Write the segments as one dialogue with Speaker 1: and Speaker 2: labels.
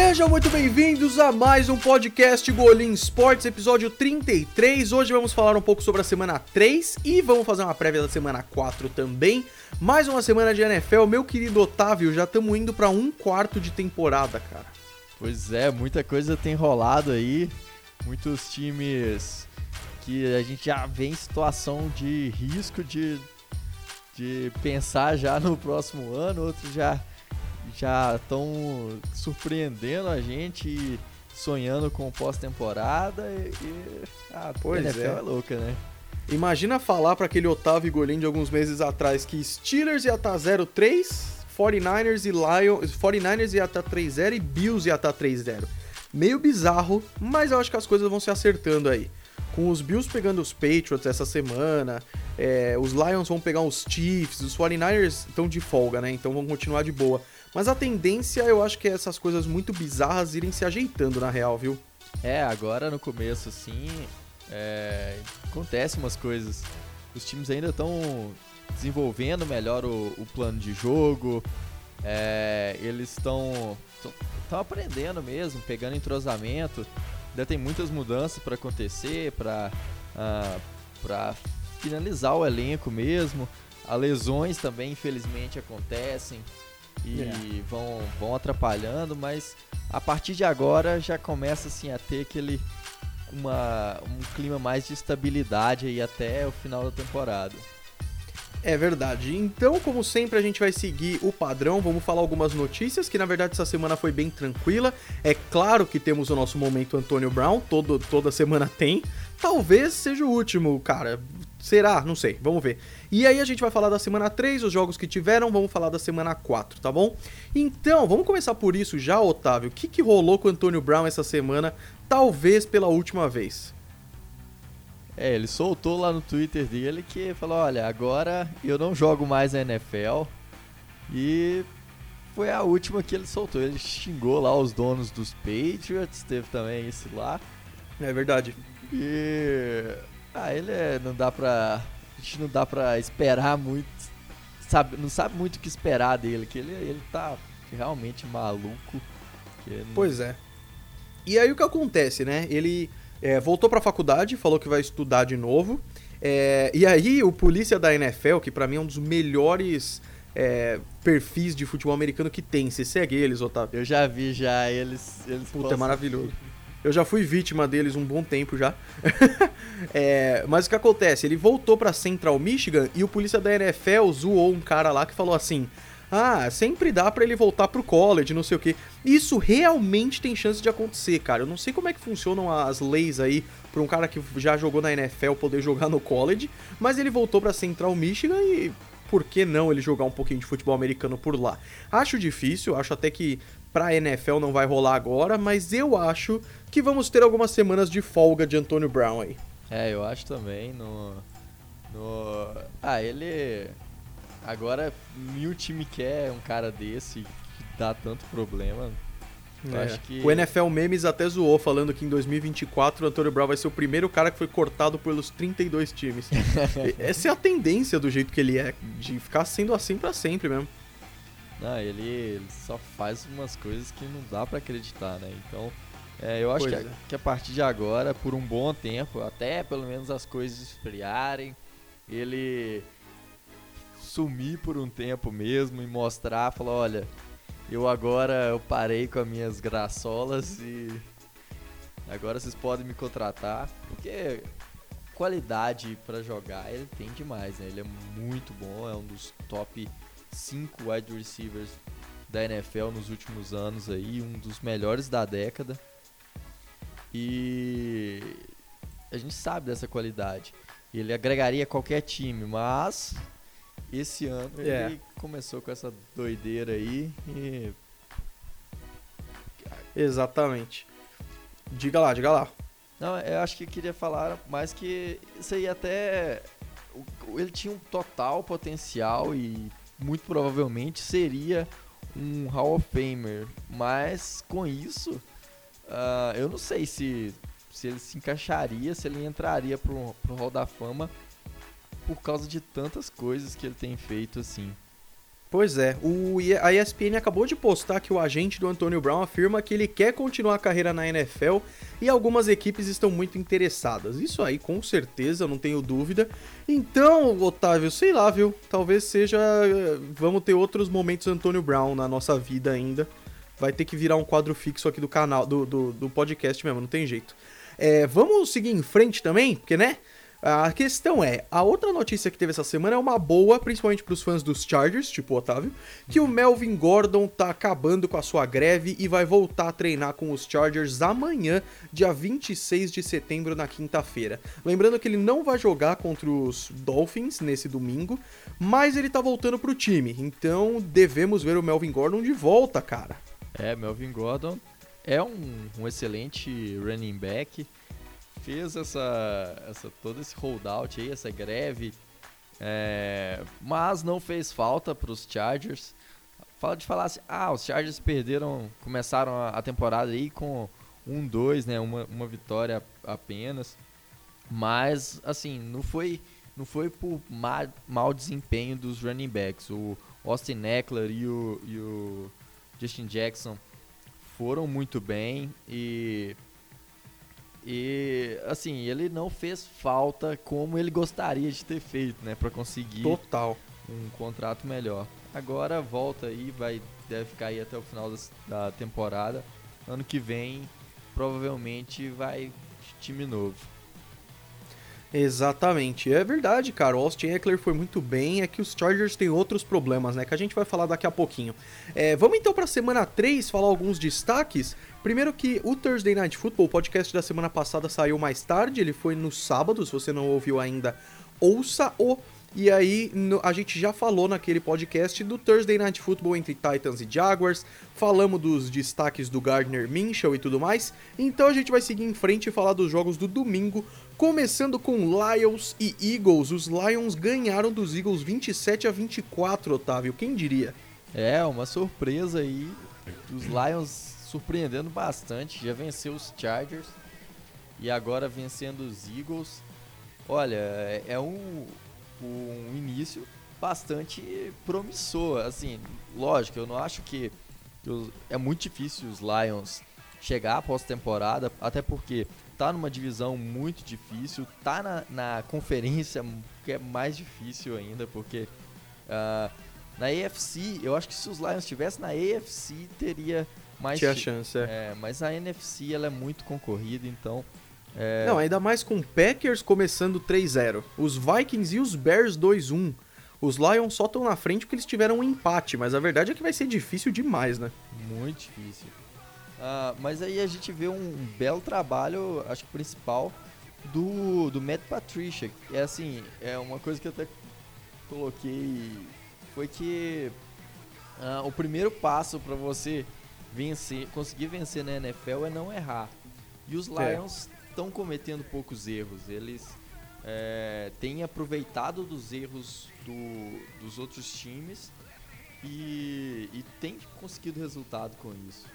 Speaker 1: Sejam muito bem-vindos a mais um podcast Golim Sports, episódio 33. Hoje vamos falar um pouco sobre a semana 3 e vamos fazer uma prévia da semana 4 também. Mais uma semana de NFL. Meu querido Otávio, já estamos indo para um quarto de temporada, cara.
Speaker 2: Pois é, muita coisa tem rolado aí. Muitos times que a gente já vê em situação de risco de, de pensar já no próximo ano, outros já já estão surpreendendo a gente e sonhando com pós-temporada e, e
Speaker 1: ah, pois
Speaker 2: NFL
Speaker 1: é.
Speaker 2: é louca, né?
Speaker 1: Imagina falar para aquele Otávio Golim de alguns meses atrás que Steelers ia estar 0-3, 49ers e Lions, 49ers ia estar 3-0 e Bills ia estar 3-0. Meio bizarro, mas eu acho que as coisas vão se acertando aí. Com os Bills pegando os Patriots essa semana, é, os Lions vão pegar os Chiefs, os 49ers estão de folga, né? Então vão continuar de boa. Mas a tendência eu acho que é essas coisas muito bizarras irem se ajeitando na real, viu?
Speaker 2: É, agora no começo, assim, é, acontece umas coisas. Os times ainda estão desenvolvendo melhor o, o, plano de jogo. É, eles estão estão aprendendo mesmo, pegando entrosamento. Ainda tem muitas mudanças para acontecer, para uh, para finalizar o elenco mesmo. As lesões também, infelizmente, acontecem e yeah. É. vão, vão atrapalhando, mas a partir de agora já começa assim a ter aquele uma, um clima mais de estabilidade aí até o final da temporada.
Speaker 1: É verdade. Então, como sempre, a gente vai seguir o padrão. Vamos falar algumas notícias, que na verdade essa semana foi bem tranquila. É claro que temos o nosso momento Antônio Brown, todo, toda semana tem. Talvez seja o último, cara. Será? Não sei, vamos ver. E aí a gente vai falar da semana 3, os jogos que tiveram, vamos falar da semana 4, tá bom? Então, vamos começar por isso já, Otávio. O que, que rolou com o Antônio Brown essa semana, talvez pela última vez?
Speaker 2: É, ele soltou lá no Twitter dele que falou: olha, agora eu não jogo mais a NFL. E foi a última que ele soltou. Ele xingou lá os donos dos Patriots, teve também esse lá.
Speaker 1: É verdade.
Speaker 2: E ah, ele é, não dá pra. A gente não dá pra esperar muito. Sabe, não sabe muito o que esperar dele, que ele, ele tá realmente maluco.
Speaker 1: Não... Pois é. E aí o que acontece, né? Ele é, voltou pra faculdade, falou que vai estudar de novo. É, e aí o polícia da NFL, que para mim é um dos melhores é, perfis de futebol americano que tem. Você segue eles, Otávio?
Speaker 2: Eu já vi já, eles. eles
Speaker 1: Puta, é maravilhoso. Eu já fui vítima deles um bom tempo já. é, mas o que acontece? Ele voltou para Central Michigan e o polícia da NFL zoou um cara lá que falou assim: ah, sempre dá para ele voltar pro college, não sei o que. Isso realmente tem chance de acontecer, cara. Eu não sei como é que funcionam as leis aí pra um cara que já jogou na NFL poder jogar no college, mas ele voltou pra Central Michigan e por que não ele jogar um pouquinho de futebol americano por lá? Acho difícil, acho até que pra NFL não vai rolar agora, mas eu acho que vamos ter algumas semanas de folga de Antônio Brown aí.
Speaker 2: É, eu acho também. No, no... Ah, ele. Agora, mil time quer um cara desse que dá tanto problema.
Speaker 1: É. Acho que... O NFL Memes até zoou, falando que em 2024 o Antônio Brown vai ser o primeiro cara que foi cortado pelos 32 times. Essa é a tendência do jeito que ele é, de ficar sendo assim para sempre mesmo.
Speaker 2: Não, ele, ele, só faz umas coisas que não dá para acreditar, né? Então, é, eu acho que, é. que, a partir de agora, por um bom tempo, até pelo menos as coisas esfriarem, ele sumir por um tempo mesmo e mostrar, falar, olha, eu agora eu parei com as minhas graçolas e agora vocês podem me contratar, porque qualidade para jogar ele tem demais, né? Ele é muito bom, é um dos top 5 wide receivers da NFL nos últimos anos aí, um dos melhores da década. E a gente sabe dessa qualidade. Ele agregaria qualquer time, mas esse ano é. ele começou com essa doideira aí e.
Speaker 1: Exatamente. Diga lá, diga lá.
Speaker 2: Não, eu acho que queria falar mais que isso aí até. Ele tinha um total potencial e muito provavelmente seria um Hall of Famer. Mas com isso, Uh, eu não sei se, se ele se encaixaria, se ele entraria pro, pro Hall da Fama por causa de tantas coisas que ele tem feito assim.
Speaker 1: Pois é, o, a ESPN acabou de postar que o agente do Antonio Brown afirma que ele quer continuar a carreira na NFL e algumas equipes estão muito interessadas. Isso aí, com certeza, não tenho dúvida. Então, Otávio, sei lá, viu? Talvez seja. Vamos ter outros momentos Antonio Brown na nossa vida ainda. Vai ter que virar um quadro fixo aqui do canal, do, do, do podcast mesmo, não tem jeito. É, vamos seguir em frente também, porque, né? A questão é, a outra notícia que teve essa semana é uma boa, principalmente para os fãs dos Chargers, tipo o Otávio, que o Melvin Gordon tá acabando com a sua greve e vai voltar a treinar com os Chargers amanhã, dia 26 de setembro, na quinta-feira. Lembrando que ele não vai jogar contra os Dolphins nesse domingo, mas ele tá voltando pro time, então devemos ver o Melvin Gordon de volta, cara.
Speaker 2: É, Melvin Gordon é um, um excelente running back fez essa, essa todo esse holdout aí, essa greve, é, mas não fez falta para os Chargers. Fala de falar assim, ah, os Chargers perderam, começaram a, a temporada aí com um, dois, né, uma, uma vitória apenas, mas assim não foi não foi por ma, mau desempenho dos running backs. O Austin Eckler e o, e o Justin Jackson foram muito bem e e assim, ele não fez falta como ele gostaria de ter feito, né, para conseguir
Speaker 1: Total.
Speaker 2: um contrato melhor. Agora volta aí, vai deve ficar aí até o final da temporada. Ano que vem provavelmente vai time novo.
Speaker 1: Exatamente, é verdade, cara. O Austin Eckler foi muito bem. É que os Chargers têm outros problemas, né? Que a gente vai falar daqui a pouquinho. É, vamos então para semana 3 falar alguns destaques. Primeiro que o Thursday Night Football, o podcast da semana passada saiu mais tarde, ele foi no sábado, se você não ouviu ainda, ouça-o. E aí, no, a gente já falou naquele podcast do Thursday Night Football entre Titans e Jaguars, falamos dos destaques do Gardner Minshew e tudo mais. Então a gente vai seguir em frente e falar dos jogos do domingo, começando com Lions e Eagles. Os Lions ganharam dos Eagles 27 a 24, Otávio, quem diria?
Speaker 2: É, uma surpresa aí. Os Lions surpreendendo bastante. Já venceu os Chargers e agora vencendo os Eagles. Olha, é, é um, um início bastante promissor. Assim, lógico, eu não acho que é muito difícil os Lions chegar após temporada, até porque tá numa divisão muito difícil, tá na, na conferência que é mais difícil ainda, porque uh, na AFC, eu acho que se os Lions estivessem na AFC, teria mais
Speaker 1: Tinha chance, é.
Speaker 2: é. Mas a NFC ela é muito concorrida, então. É...
Speaker 1: Não, ainda mais com Packers começando 3-0. Os Vikings e os Bears 2-1. Os Lions só estão na frente porque eles tiveram um empate, mas a verdade é que vai ser difícil demais, né?
Speaker 2: Muito difícil. Uh, mas aí a gente vê um, belo trabalho, acho que principal, do, do Matt Patricia. É assim, é uma coisa que eu até coloquei, foi que uh, o primeiro passo para você vencer, conseguir vencer na NFL é não errar. E os é. Lions estão cometendo poucos erros. Eles é, têm aproveitado dos erros do, dos outros times e, e têm conseguido resultado com isso.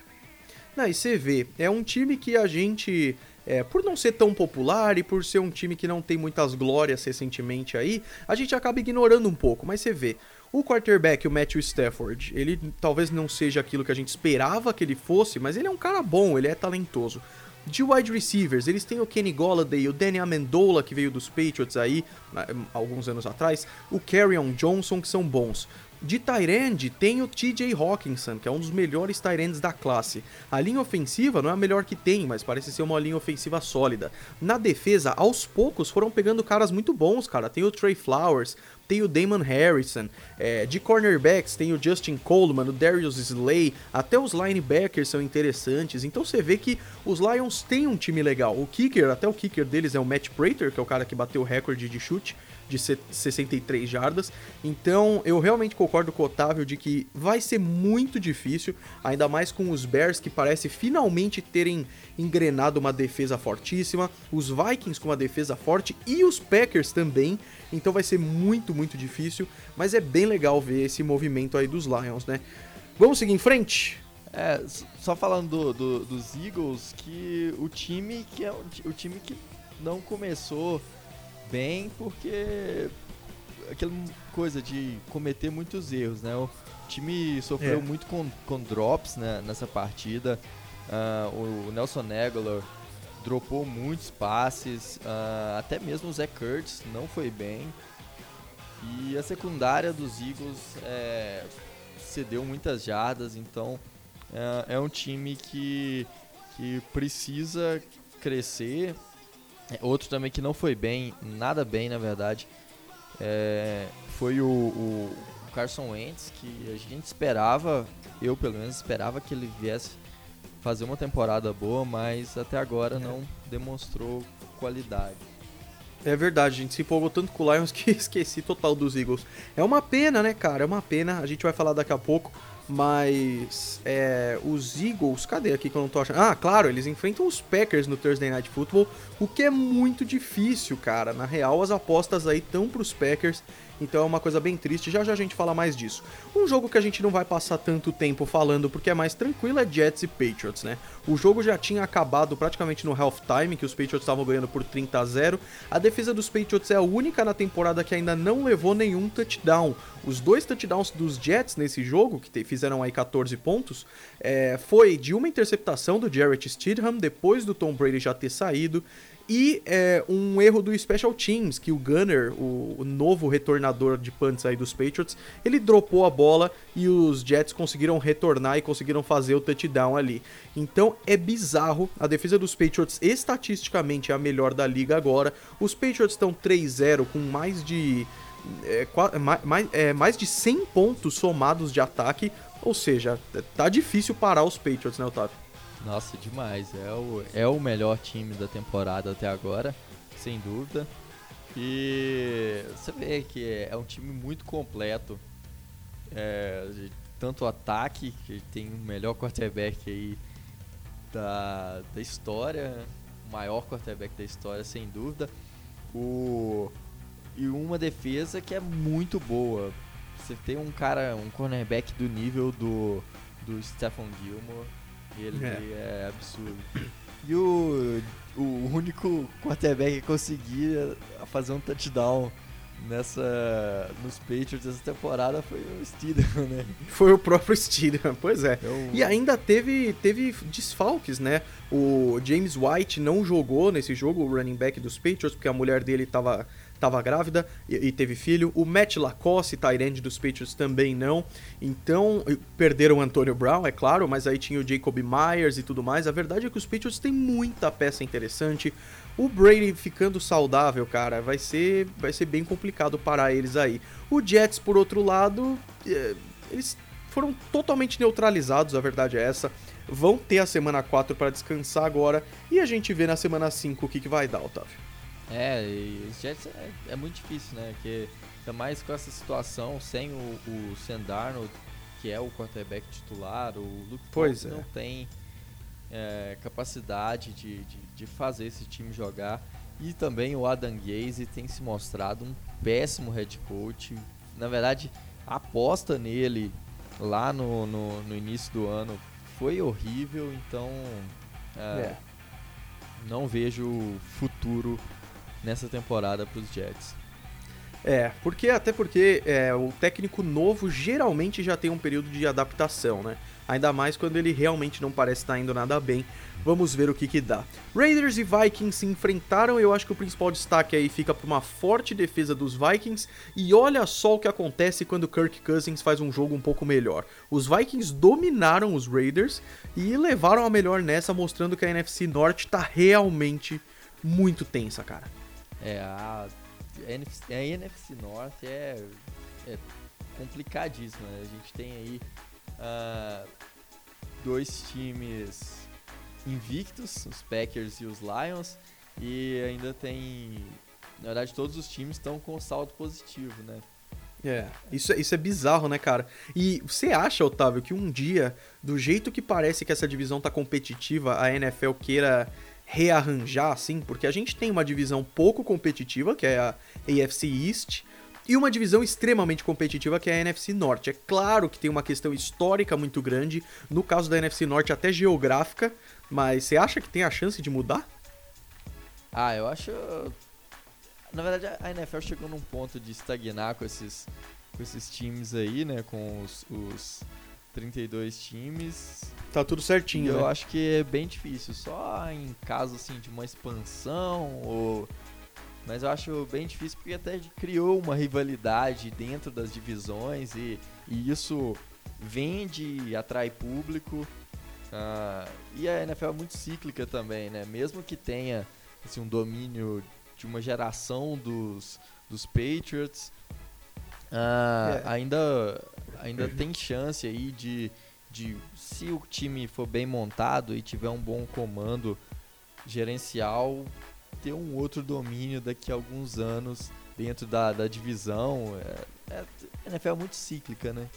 Speaker 1: Não, e você vê, é um time que a gente, é, por não ser tão popular e por ser um time que não tem muitas glórias recentemente aí, a gente acaba ignorando um pouco, mas você vê, o quarterback, o Matthew Stafford, ele talvez não seja aquilo que a gente esperava que ele fosse, mas ele é um cara bom, ele é talentoso. De wide receivers, eles têm o Kenny Golladay, o Danny Amendola, que veio dos Patriots aí, alguns anos atrás, o Carrion Johnson, que são bons. De Tyrande tem o TJ Hawkinson, que é um dos melhores Tyrands da classe. A linha ofensiva não é a melhor que tem, mas parece ser uma linha ofensiva sólida. Na defesa, aos poucos foram pegando caras muito bons, cara. Tem o Trey Flowers, tem o Damon Harrison. É, de cornerbacks tem o Justin Coleman, o Darius Slay, até os linebackers são interessantes. Então você vê que os Lions têm um time legal. O kicker, até o kicker deles é o Matt Prater, que é o cara que bateu o recorde de chute de 63 jardas. Então, eu realmente concordo com o Otávio de que vai ser muito difícil, ainda mais com os Bears que parece finalmente terem engrenado uma defesa fortíssima, os Vikings com uma defesa forte e os Packers também. Então vai ser muito, muito difícil, mas é bem legal ver esse movimento aí dos Lions, né? Vamos seguir em frente?
Speaker 2: É, só falando do, do, dos Eagles, que o time que é o, time que não começou bem porque aquela coisa de cometer muitos erros, né? O time sofreu
Speaker 1: É.
Speaker 2: muito com, com drops né, nessa partida. Ah, o Nelson Aguilar dropou muitos passes, ah, até mesmo o Zach Kurtz não foi bem. E a secundária dos Eagles é, cedeu muitas jardas, então é, é um time que, que precisa crescer. É, Outro também que não foi bem, nada bem na verdade, é, foi o, o Carson Wentz, que a gente esperava, eu pelo menos esperava que ele viesse fazer uma temporada boa, mas até agora não demonstrou qualidade.
Speaker 1: É verdade, a gente se empolgou tanto com o Lions que esqueci total dos Eagles. É uma pena, né, cara? É uma pena. A gente vai falar daqui a pouco. Mas é, os Eagles, cadê aqui que eu não tô achando? Ah, claro, eles enfrentam os Packers no Thursday Night Football, o que é muito difícil, cara. Na real, as apostas aí estão pros Packers, então é uma coisa bem triste. Já já a gente fala mais disso. Um jogo que a gente não vai passar tanto tempo falando porque é mais tranquilo é Jets e Patriots, né? O jogo já tinha acabado praticamente no halftime, que os Patriots estavam ganhando por 30 a 0. A defesa dos Patriots é a única na temporada que ainda não levou nenhum touchdown. Os dois touchdowns dos Jets nesse jogo, que fizeram aí 14 pontos, é, foi de uma interceptação do Jarrett Stidham, depois do Tom Brady já ter saído, e é, um erro do Special Teams, que o Gunner, o, o novo retornador de punts aí dos Patriots, ele dropou a bola e os Jets conseguiram retornar e conseguiram fazer o touchdown ali. Então é bizarro, a defesa dos Patriots estatisticamente é a melhor da liga agora. Os Patriots estão 3-0 com mais de é, mais, é, mais de 100 pontos somados de ataque, ou seja, tá difícil parar os Patriots, né, Otávio?
Speaker 2: Nossa, demais. É o, é o melhor time da temporada até agora, sem dúvida. E você vê que é um time muito completo. É, tanto ataque, que tem o melhor quarterback aí da, da história, o maior quarterback da história, sem dúvida. O, e uma defesa que é muito boa. Você tem um cara, um cornerback do nível do, do Stephen Gilmore, ele é, absurdo. E o, o único quarterback que conseguia fazer um touchdown nessa nos Patriots essa temporada foi o Steedham, né?
Speaker 1: Foi o próprio Steedham, pois é.
Speaker 2: Eu-
Speaker 1: E ainda teve, teve desfalques, né? O James White não jogou nesse jogo, o running back dos Patriots, porque a mulher dele tava, tava grávida e, e teve filho. O Matt Lacoste, Tyrande dos Patriots, também não. Então, perderam o Antonio Brown, é claro, mas aí tinha o Jacob Myers e tudo mais. A verdade é que os Patriots têm muita peça interessante. O Brady ficando saudável, cara, vai ser, vai ser bem complicado parar eles aí. O Jets, por outro lado, eh, eles foram totalmente neutralizados, a verdade é essa. Vão ter a semana 4 para descansar agora e a gente vê na semana 5 o que, que vai dar, Otávio.
Speaker 2: É, e os Jets é, é muito difícil, né? Porque ainda mais com essa situação, sem o, o que é o quarterback titular, o Luke
Speaker 1: Pois é.
Speaker 2: não tem é, capacidade de, de, de fazer esse time jogar. E também o Adam Gaze tem se mostrado um péssimo head coach. Na verdade, a aposta nele lá no, no, no início do ano foi horrível, então é,
Speaker 1: É.
Speaker 2: não vejo futuro nessa temporada para os Jets.
Speaker 1: É, porque até porque é, o técnico novo geralmente já tem um período de adaptação, né? Ainda mais quando ele realmente não parece estar indo nada bem. Vamos ver o que que dá. Raiders e Vikings se enfrentaram, eu acho que o principal destaque aí fica para uma forte defesa dos Vikings. E olha só o que acontece quando Kirk Cousins faz um jogo um pouco melhor. Os Vikings dominaram os Raiders e levaram a melhor nessa, mostrando que a NFC Norte tá realmente muito tensa, cara.
Speaker 2: É, a, a NFC, a NFC Norte é, é complicadíssima. né? A gente tem aí ah, dois times invictos, os Packers e os Lions, e ainda tem. Na verdade, todos os times estão com saldo positivo, né?
Speaker 1: É, isso, é- isso é bizarro, né, cara? E você acha, Otávio, que um dia, do jeito que parece que essa divisão tá competitiva, a NFL queira rearranjar, assim? Porque a gente tem uma divisão pouco competitiva, que é a AFC East, e uma divisão extremamente competitiva, que é a NFC Norte. É claro que tem uma questão histórica muito grande, no caso da NFC Norte, até geográfica, mas você acha que tem a chance de mudar?
Speaker 2: Ah, eu acho. na verdade, a NFL chegou num ponto de estagnar com esses, com esses times aí, né? Com os, os 32 times.
Speaker 1: Tá tudo certinho,
Speaker 2: eu
Speaker 1: né?
Speaker 2: acho que é bem difícil. Só em caso, assim, de uma expansão ou... Mas eu acho bem difícil porque até criou uma rivalidade dentro das divisões e, e isso vende e atrai público. Uh, e a NFL é muito cíclica também, né? Mesmo que tenha assim, um domínio de uma geração dos, dos Patriots, uh, é. ainda, ainda tem chance aí de, de, se o time for bem montado e tiver um bom comando gerencial, ter um outro domínio daqui a alguns anos dentro da, da divisão. É, é, a NFL é muito cíclica, né?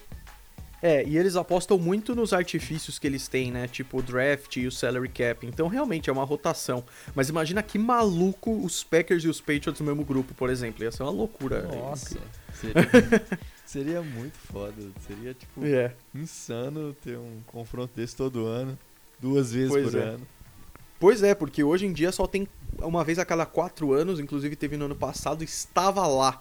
Speaker 1: É, e eles apostam muito nos artifícios que eles têm, né? Tipo o draft e o salary cap. Então realmente é uma rotação. Mas imagina que maluco os Packers e os Patriots no mesmo grupo, por exemplo. Ia ser uma loucura.
Speaker 2: Nossa, seria, seria muito foda. Seria, tipo,
Speaker 1: é.
Speaker 2: insano ter um confronto desse todo ano. Duas vezes pois por é. ano.
Speaker 1: Pois é, porque hoje em dia só tem uma vez a cada quatro anos, inclusive teve no ano passado, estava lá.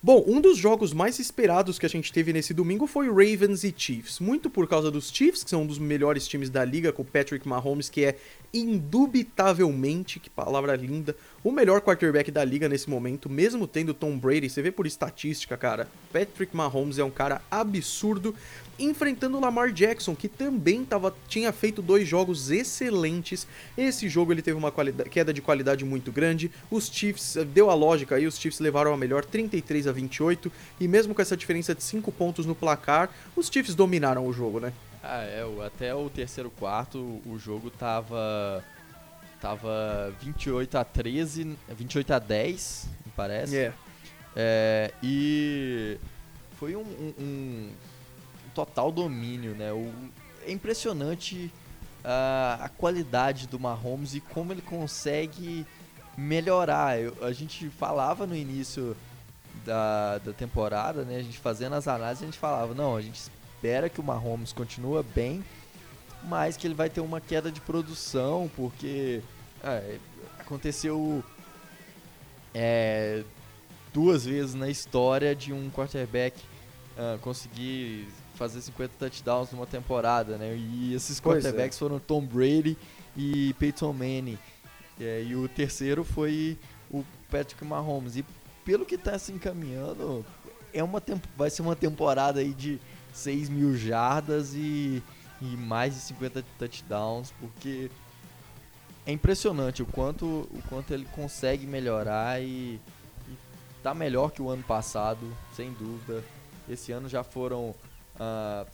Speaker 1: Bom, um dos jogos mais esperados que a gente teve nesse domingo foi Ravens e Chiefs. Muito por causa dos Chiefs, que são um dos melhores times da liga, com Patrick Mahomes, que é indubitavelmente, que palavra linda, o melhor quarterback da liga nesse momento, mesmo tendo Tom Brady. Você vê por estatística, cara. Patrick Mahomes é um cara absurdo enfrentando Lamar Jackson, que também tava, tinha feito dois jogos excelentes. Esse jogo ele teve uma queda de qualidade muito grande. Os Chiefs, eh, deu a lógica aí, os Chiefs levaram a melhor 33 a 28. E mesmo com essa diferença de 5 pontos no placar, os Chiefs dominaram o jogo, né?
Speaker 2: Ah, é, até o terceiro quarto o jogo tava. Tava 28 a 13, 28 a 10, me parece.
Speaker 1: Yeah.
Speaker 2: É, e foi um, um, um total domínio, né? O, é impressionante uh, a qualidade do Mahomes e como ele consegue melhorar. Eu, a gente falava no início da, da temporada, né? A gente fazendo as análises, a gente falava, não, a gente espera que o Mahomes continue bem, mas que ele vai ter uma queda de produção, porque é, aconteceu é, duas vezes na história de um quarterback uh, conseguir fazer 50 touchdowns numa temporada, né? E esses pois é. quarterbacks é. foram Tom Brady e Peyton Manning. É, e o terceiro foi o Patrick Mahomes. E pelo que está se encaminhando, é uma vai ser uma temporada aí de 6 mil jardas e, e mais de 50 touchdowns, porque é impressionante o quanto, o quanto ele consegue melhorar e, e tá melhor que o ano passado, sem dúvida. Esse ano já foram uh,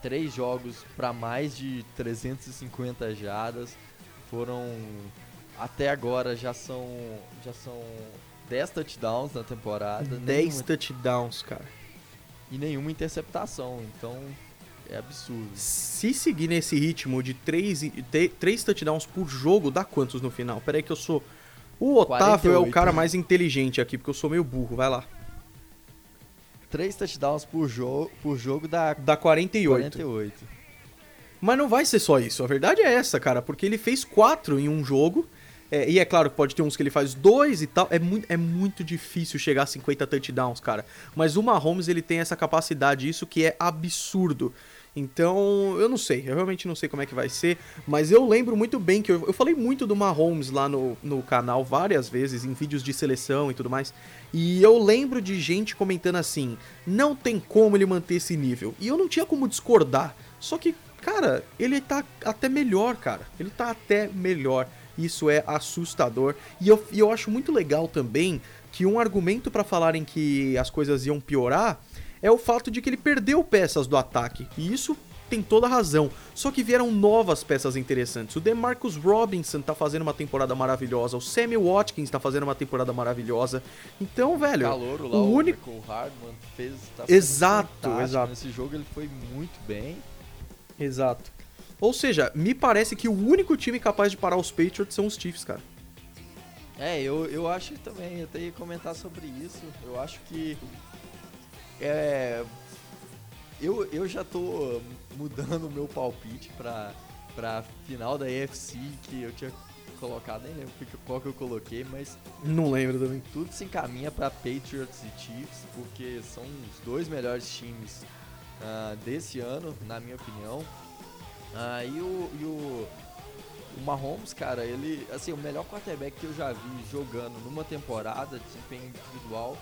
Speaker 2: três jogos para mais de 350 jardas. Foram até agora já são já são 10 touchdowns na temporada.
Speaker 1: 10 nenhuma... touchdowns, cara.
Speaker 2: E nenhuma interceptação, então é absurdo.
Speaker 1: Se seguir nesse ritmo de 3, 3 touchdowns por jogo, dá quantos no final? Pera aí que eu sou... O Otávio 48. é o cara mais inteligente aqui, porque eu sou meio burro, vai lá.
Speaker 2: 3 touchdowns por, jo por jogo dá,
Speaker 1: dá 48.
Speaker 2: 48.
Speaker 1: Mas não vai ser só isso. A verdade é essa, cara, porque ele fez 4 em um jogo. É, e é claro que pode ter uns que ele faz dois e tal. É muito, é muito difícil chegar a 50 touchdowns, cara. Mas o Mahomes ele tem essa capacidade, isso que é absurdo. Então, eu não sei, eu realmente não sei como é que vai ser, mas eu lembro muito bem que eu, eu falei muito do Mahomes lá no, no canal várias vezes, em vídeos de seleção e tudo mais, e eu lembro de gente comentando assim: não tem como ele manter esse nível. E eu não tinha como discordar, só que, cara, ele tá até melhor, cara, ele tá até melhor. Isso é assustador. E eu, e eu acho muito legal também que um argumento para falarem que as coisas iam piorar é o fato de que ele perdeu peças do ataque. E isso tem toda a razão. Só que vieram novas peças interessantes. O DeMarcus Robinson tá fazendo uma temporada maravilhosa. O Sammy Watkins tá fazendo uma temporada maravilhosa. Então, velho.
Speaker 2: O calor, lá, o único. O Hardman fez.
Speaker 1: Tá exato, exato.
Speaker 2: Nesse jogo ele foi muito bem.
Speaker 1: Exato. Ou seja, me parece que o único time capaz de parar os Patriots são os Chiefs, cara.
Speaker 2: É, eu, eu acho também, eu tenho que comentar sobre isso. Eu acho que é, eu, eu já tô mudando o meu palpite pra, pra final da EFC, que eu tinha colocado, nem lembro qual que eu coloquei, mas.
Speaker 1: Não lembro também.
Speaker 2: Tudo se encaminha para Patriots e Chiefs, porque são os dois melhores times uh, desse ano, na minha opinião. Uh, e o, e o, o Mahomes, cara, ele. Assim, o melhor quarterback que eu já vi jogando numa temporada de desempenho individual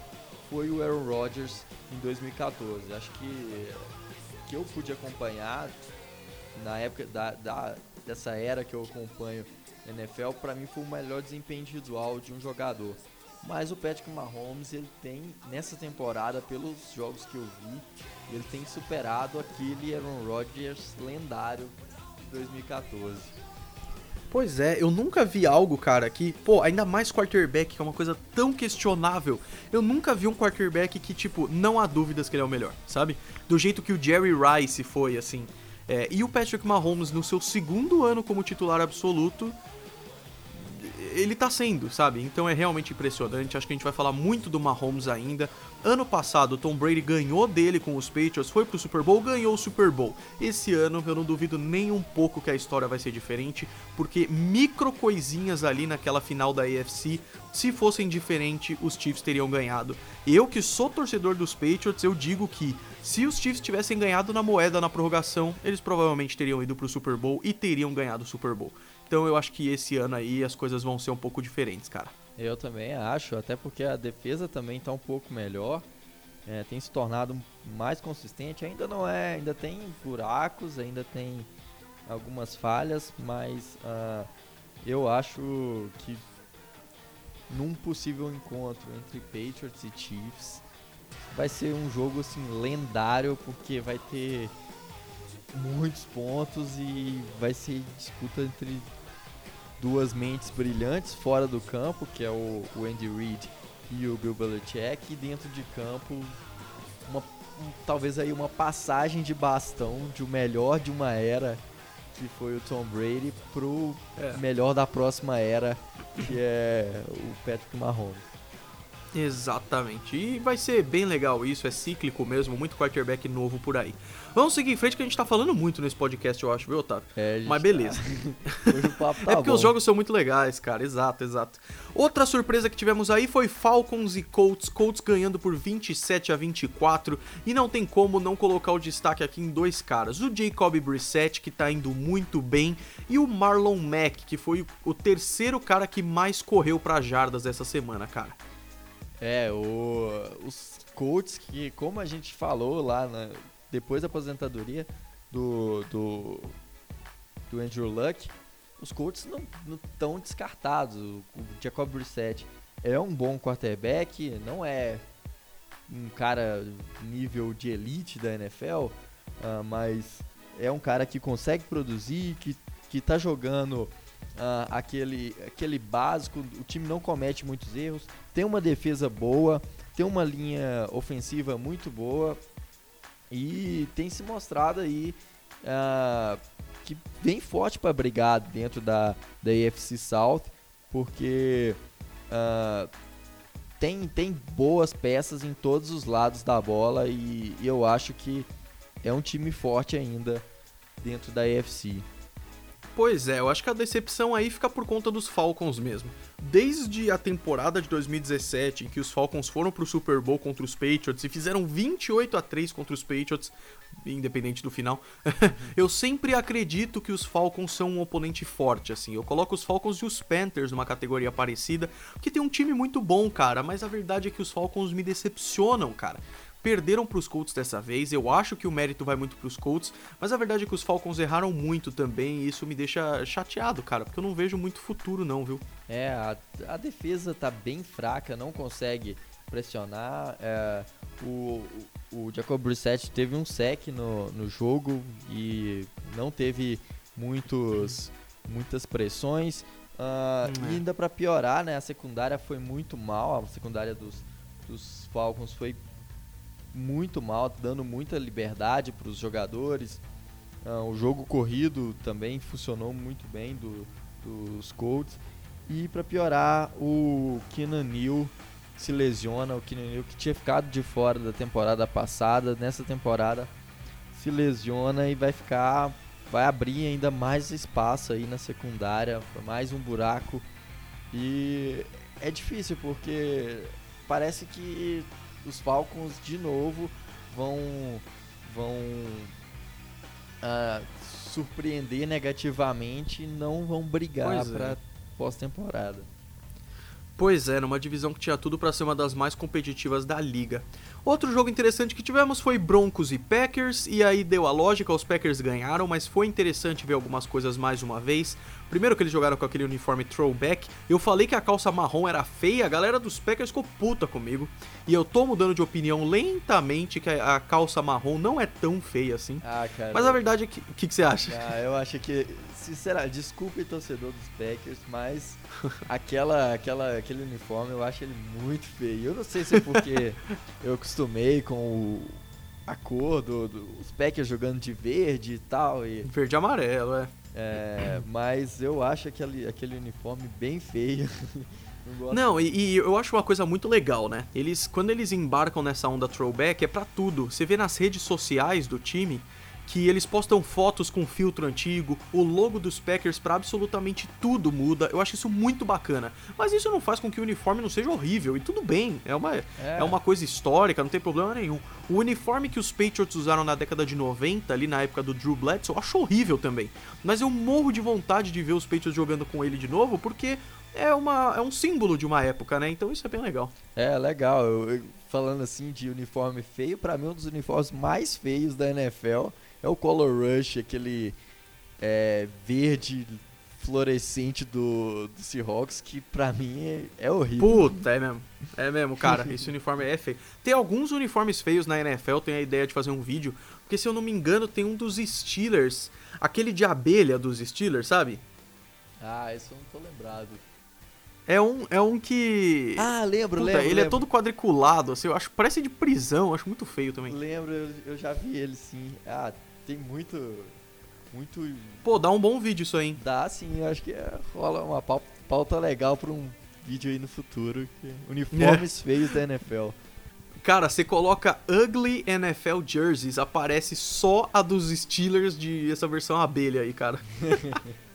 Speaker 2: foi o Aaron Rodgers em 2014. Acho que que eu pude acompanhar na época da, da dessa era que eu acompanho NFL, para mim foi o melhor desempenho individual de um jogador. Mas o Patrick Mahomes, ele tem nessa temporada, pelos jogos que eu vi, ele tem superado aquele Aaron Rodgers lendário de 2014.
Speaker 1: Pois é, eu nunca vi algo, cara, que, pô, ainda mais quarterback, que é uma coisa tão questionável. Eu nunca vi um quarterback que, tipo, não há dúvidas que ele é o melhor, sabe? Do jeito que o Jerry Rice foi, assim. É, e o Patrick Mahomes, no seu segundo ano como titular absoluto, ele tá sendo, sabe? Então é realmente impressionante. Acho que a gente vai falar muito do Mahomes ainda. Ano passado, Tom Brady ganhou dele com os Patriots, foi pro Super Bowl, ganhou o Super Bowl. Esse ano eu não duvido nem um pouco que a história vai ser diferente, porque micro coisinhas ali naquela final da AFC, se fossem diferentes, os Chiefs teriam ganhado. Eu que sou torcedor dos Patriots, eu digo que se os Chiefs tivessem ganhado na moeda na prorrogação, eles provavelmente teriam ido pro Super Bowl e teriam ganhado o Super Bowl. Então eu acho que esse ano aí as coisas vão ser um pouco diferentes, cara.
Speaker 2: Eu também acho, até porque a defesa também está um pouco melhor. É, tem se tornado mais consistente. Ainda não é, ainda tem buracos, ainda tem algumas falhas, mas uh, eu acho que num possível encontro entre Patriots e Chiefs vai ser um jogo assim lendário porque vai ter muitos pontos e vai ser disputa entre duas mentes brilhantes fora do campo, que é o, o Andy Reid e o Bill Belichick, e dentro de campo uma, um, talvez aí uma passagem de bastão de o melhor de uma era que foi o Tom Brady pro é. melhor da próxima era que é o Patrick Mahomes.
Speaker 1: Exatamente. E vai ser bem legal isso, é cíclico mesmo, muito quarterback novo por aí. Vamos seguir em frente que a gente tá falando muito nesse podcast, eu acho, viu, Otávio?
Speaker 2: É,
Speaker 1: Mas beleza.
Speaker 2: Tá. Hoje o papo tá
Speaker 1: é porque
Speaker 2: bom.
Speaker 1: os jogos são muito legais, cara. Exato, exato. Outra surpresa que tivemos aí foi Falcons e Colts. Colts ganhando por 27 a 24. E não tem como não colocar o destaque aqui em dois caras. O Jacob Brissett, que tá indo muito bem. E o Marlon Mack, que foi o terceiro cara que mais correu para jardas essa semana, cara.
Speaker 2: É, o, os Colts que, como a gente falou lá na, depois da aposentadoria do, do, do Andrew Luck, os Colts não estão descartados. O, Jacob Brissett é um bom quarterback, não é um cara nível de elite da NFL, uh, ah, mas é um cara que consegue produzir, que, que tá jogando uh, aquele, aquele básico, o time não comete muitos erros, tem uma defesa boa, tem uma linha ofensiva muito boa e tem se mostrado aí uh, que vem forte para brigar dentro da, da AFC South, porque uh, tem, tem boas peças em todos os lados da bola e, e eu acho que é um time forte ainda dentro da AFC.
Speaker 1: Pois é, eu acho que a decepção aí fica por conta dos Falcons mesmo. Desde a temporada de 2017, em que os Falcons foram pro Super Bowl contra os Patriots e fizeram 28 a 3 contra os Patriots, independente do final, eu sempre acredito que os Falcons são um oponente forte, assim. Eu coloco os Falcons e os Panthers numa categoria parecida, porque tem um time muito bom, cara, mas a verdade é que os Falcons me decepcionam, cara perderam para os Colts dessa vez. Eu acho que o mérito vai muito para os Colts, mas a verdade é que os Falcons erraram muito também e isso me deixa chateado, cara, porque eu não vejo muito futuro não, viu?
Speaker 2: É, a, a defesa tá bem fraca, não consegue pressionar. É, o, o Jacob Brissett teve um sec no, no jogo e não teve muitos, muitas pressões. Uh, é. E ainda para piorar, né, a secundária foi muito mal, a secundária dos, dos Falcons foi muito mal, dando muita liberdade para os jogadores. Uh, o jogo corrido também funcionou muito bem do, dos Colts. E para piorar, o Keenan Neal se lesiona. O Keenan Neal que tinha ficado de fora da temporada passada, nessa temporada se lesiona e vai ficar vai abrir ainda mais espaço aí na secundária, mais um buraco. E é difícil porque parece que os Falcons de novo vão vão uh, surpreender negativamente e não vão brigar para é. pós-temporada.
Speaker 1: Pois é, numa divisão que tinha tudo para ser uma das mais competitivas da liga. Outro jogo interessante que tivemos foi Broncos e Packers, e aí deu a lógica, os Packers ganharam, mas foi interessante ver algumas coisas mais uma vez. Primeiro que eles jogaram com aquele uniforme throwback, eu falei que a calça marrom era feia, a galera dos Packers ficou puta comigo. E eu tô mudando de opinião lentamente que a, calça marrom não é tão feia assim.
Speaker 2: Ah, cara.
Speaker 1: Mas a verdade é que. O que, que, você acha?
Speaker 2: Ah, eu acho que. Sinceramente, desculpe torcedor dos Packers, mas aquela, aquela, aquele uniforme eu acho ele muito feio. Eu não sei se é porque eu acostumei com o, a cor dos do, Packers jogando de verde e tal. E,
Speaker 1: verde e amarelo, é.
Speaker 2: É, mas eu acho aquele, aquele uniforme bem feio.
Speaker 1: Não, Não e, e, eu acho uma coisa muito legal, né? Eles, quando eles embarcam nessa onda throwback, é para tudo. Você vê nas redes sociais do time que eles postam fotos com filtro antigo, o logo dos Packers para absolutamente tudo muda. Eu acho isso muito bacana. Mas isso não faz com que o uniforme não seja horrível, e tudo bem, é uma, é. é uma coisa histórica, não tem problema nenhum. O uniforme que os Patriots usaram na década de 90, ali na época do Drew Bledsoe, eu acho horrível também. Mas eu morro de vontade de ver os Patriots jogando com ele de novo, porque é, uma, é um símbolo de uma época, né? Então isso é bem legal.
Speaker 2: É, legal. Eu, eu, falando assim de uniforme feio, para mim um dos uniformes mais feios da NFL é o Color Rush, aquele é, verde fluorescente do, do Seahawks, que pra mim é, é, horrível.
Speaker 1: Puta, é mesmo. É mesmo, cara. esse uniforme é feio. Tem alguns uniformes feios na NFL, tem a ideia de fazer um vídeo, porque se eu não me engano, tem um dos Steelers, aquele de abelha dos Steelers, sabe?
Speaker 2: Ah, esse eu não tô lembrado.
Speaker 1: É um, é um que.
Speaker 2: Ah, lembro, Puta, lembro.
Speaker 1: Ele
Speaker 2: lembro.
Speaker 1: é todo quadriculado, assim, eu acho. Parece de prisão, eu acho muito feio também.
Speaker 2: Lembro, eu, eu já vi ele sim. Ah, tem muito. Muito.
Speaker 1: Pô, dá um bom vídeo isso aí, hein?
Speaker 2: Dá sim, acho que é, rola uma pauta legal pra um vídeo aí no futuro. Uniformes é. feios da NFL.
Speaker 1: Cara, você coloca Ugly NFL Jerseys, aparece só a dos Steelers de essa versão abelha aí, cara.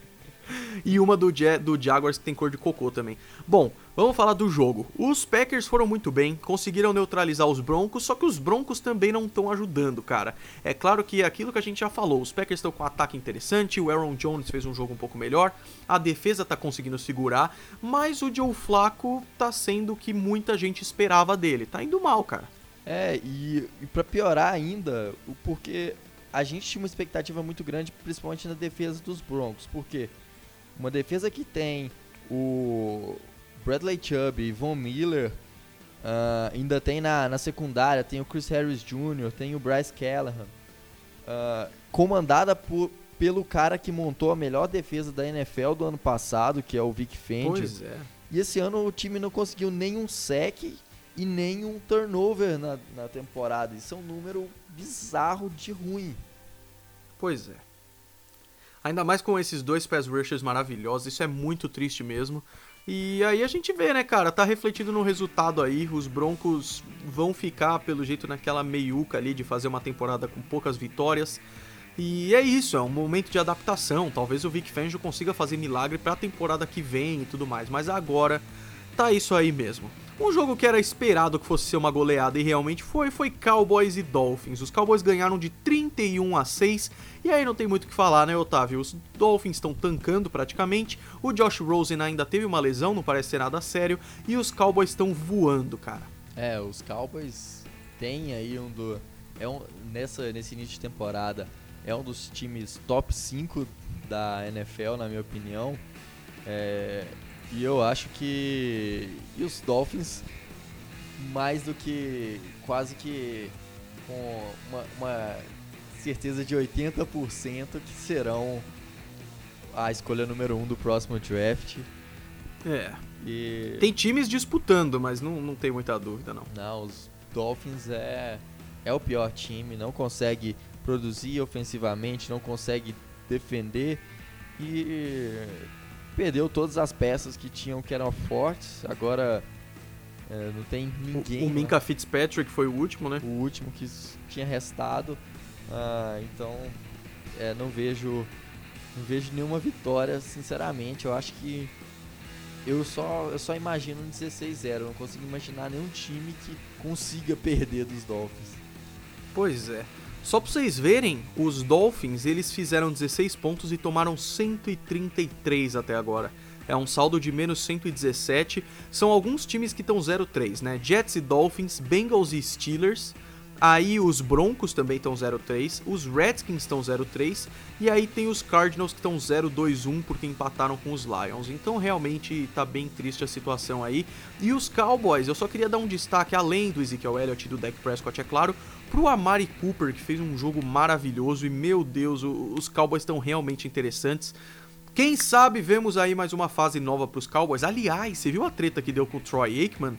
Speaker 1: e uma do, do Jaguars que tem cor de cocô também. Bom, vamos falar do jogo. Os Packers foram muito bem, conseguiram neutralizar os Broncos, só que os Broncos também não estão ajudando, cara. É claro que aquilo que a gente já falou, os Packers estão com um ataque interessante, o Aaron Jones fez um jogo um pouco melhor, a defesa tá conseguindo segurar, mas o Joe Flacco tá sendo o que muita gente esperava dele. Tá indo mal, cara.
Speaker 2: É, e, e para piorar ainda, porque a gente tinha uma expectativa muito grande, principalmente na defesa dos Broncos, porque uma defesa que tem o Bradley Chubb e Von Miller, uh, ainda tem na, na secundária, tem o Chris Harris Jr., tem o Bryce Callahan, uh, comandada por, pelo cara que montou a melhor defesa da NFL do ano passado, que é o Vic Fendi.
Speaker 1: Pois é.
Speaker 2: E esse ano o time não conseguiu nenhum sec e nenhum turnover na, na temporada. Isso é um número bizarro de ruim.
Speaker 1: Pois é. Ainda mais com esses dois pass rushers maravilhosos, isso é muito triste mesmo. E aí a gente vê, né, cara, tá refletindo no resultado aí, os Broncos vão ficar, pelo jeito, naquela meiuca ali de fazer uma temporada com poucas vitórias. E é isso, é um momento de adaptação. Talvez o Vic Fangio consiga fazer milagre para a temporada que vem e tudo mais, mas agora tá isso aí mesmo. Um jogo que era esperado que fosse ser uma goleada e realmente foi, foi Cowboys e Dolphins. Os Cowboys ganharam de 31 a 6 e aí não tem muito o que falar, né, Otávio? Os Dolphins estão tancando praticamente, o Josh Rosen ainda teve uma lesão, não parece ser nada sério, e os Cowboys estão voando, cara.
Speaker 2: É, os Cowboys têm aí um do... É um, nessa, nesse início de temporada, é um dos times top 5 da NFL, na minha opinião. É, e eu acho que. E os Dolphins, mais do que. quase que. com uma, uma certeza de 80% que serão a escolha número 1 um do próximo draft.
Speaker 1: É. E... Tem times disputando, mas não, não tem muita dúvida, não.
Speaker 2: Não, os Dolphins é, é o pior time, não consegue produzir ofensivamente, não consegue defender. E perdeu todas as peças que tinham que eram fortes. Agora é, não tem ninguém.
Speaker 1: O, o Minka Fitzpatrick foi o último, né?
Speaker 2: O último que tinha restado. Ah, então é, não vejo não vejo nenhuma vitória, sinceramente. Eu acho que eu só, eu só imagino um 16-0. Eu não consigo imaginar nenhum time que consiga perder dos Dolphins.
Speaker 1: Pois é. Só pra vocês verem, os Dolphins, eles fizeram 16 pontos e tomaram 133 até agora. É um saldo de menos 117. São alguns times que estão 0-3, né? Jets e Dolphins, Bengals e Steelers. Aí os Broncos também estão 0-3, os Redskins estão 0-3 e aí tem os Cardinals que estão 0-2-1 porque empataram com os Lions. Então realmente tá bem triste a situação aí. E os Cowboys, eu só queria dar um destaque além do Ezekiel Elliott e do Dak Prescott, é claro, pro Amari Cooper que fez um jogo maravilhoso e meu Deus, os Cowboys estão realmente interessantes. Quem sabe vemos aí mais uma fase nova pros Cowboys. Aliás, você viu a treta que deu com o Troy Aikman?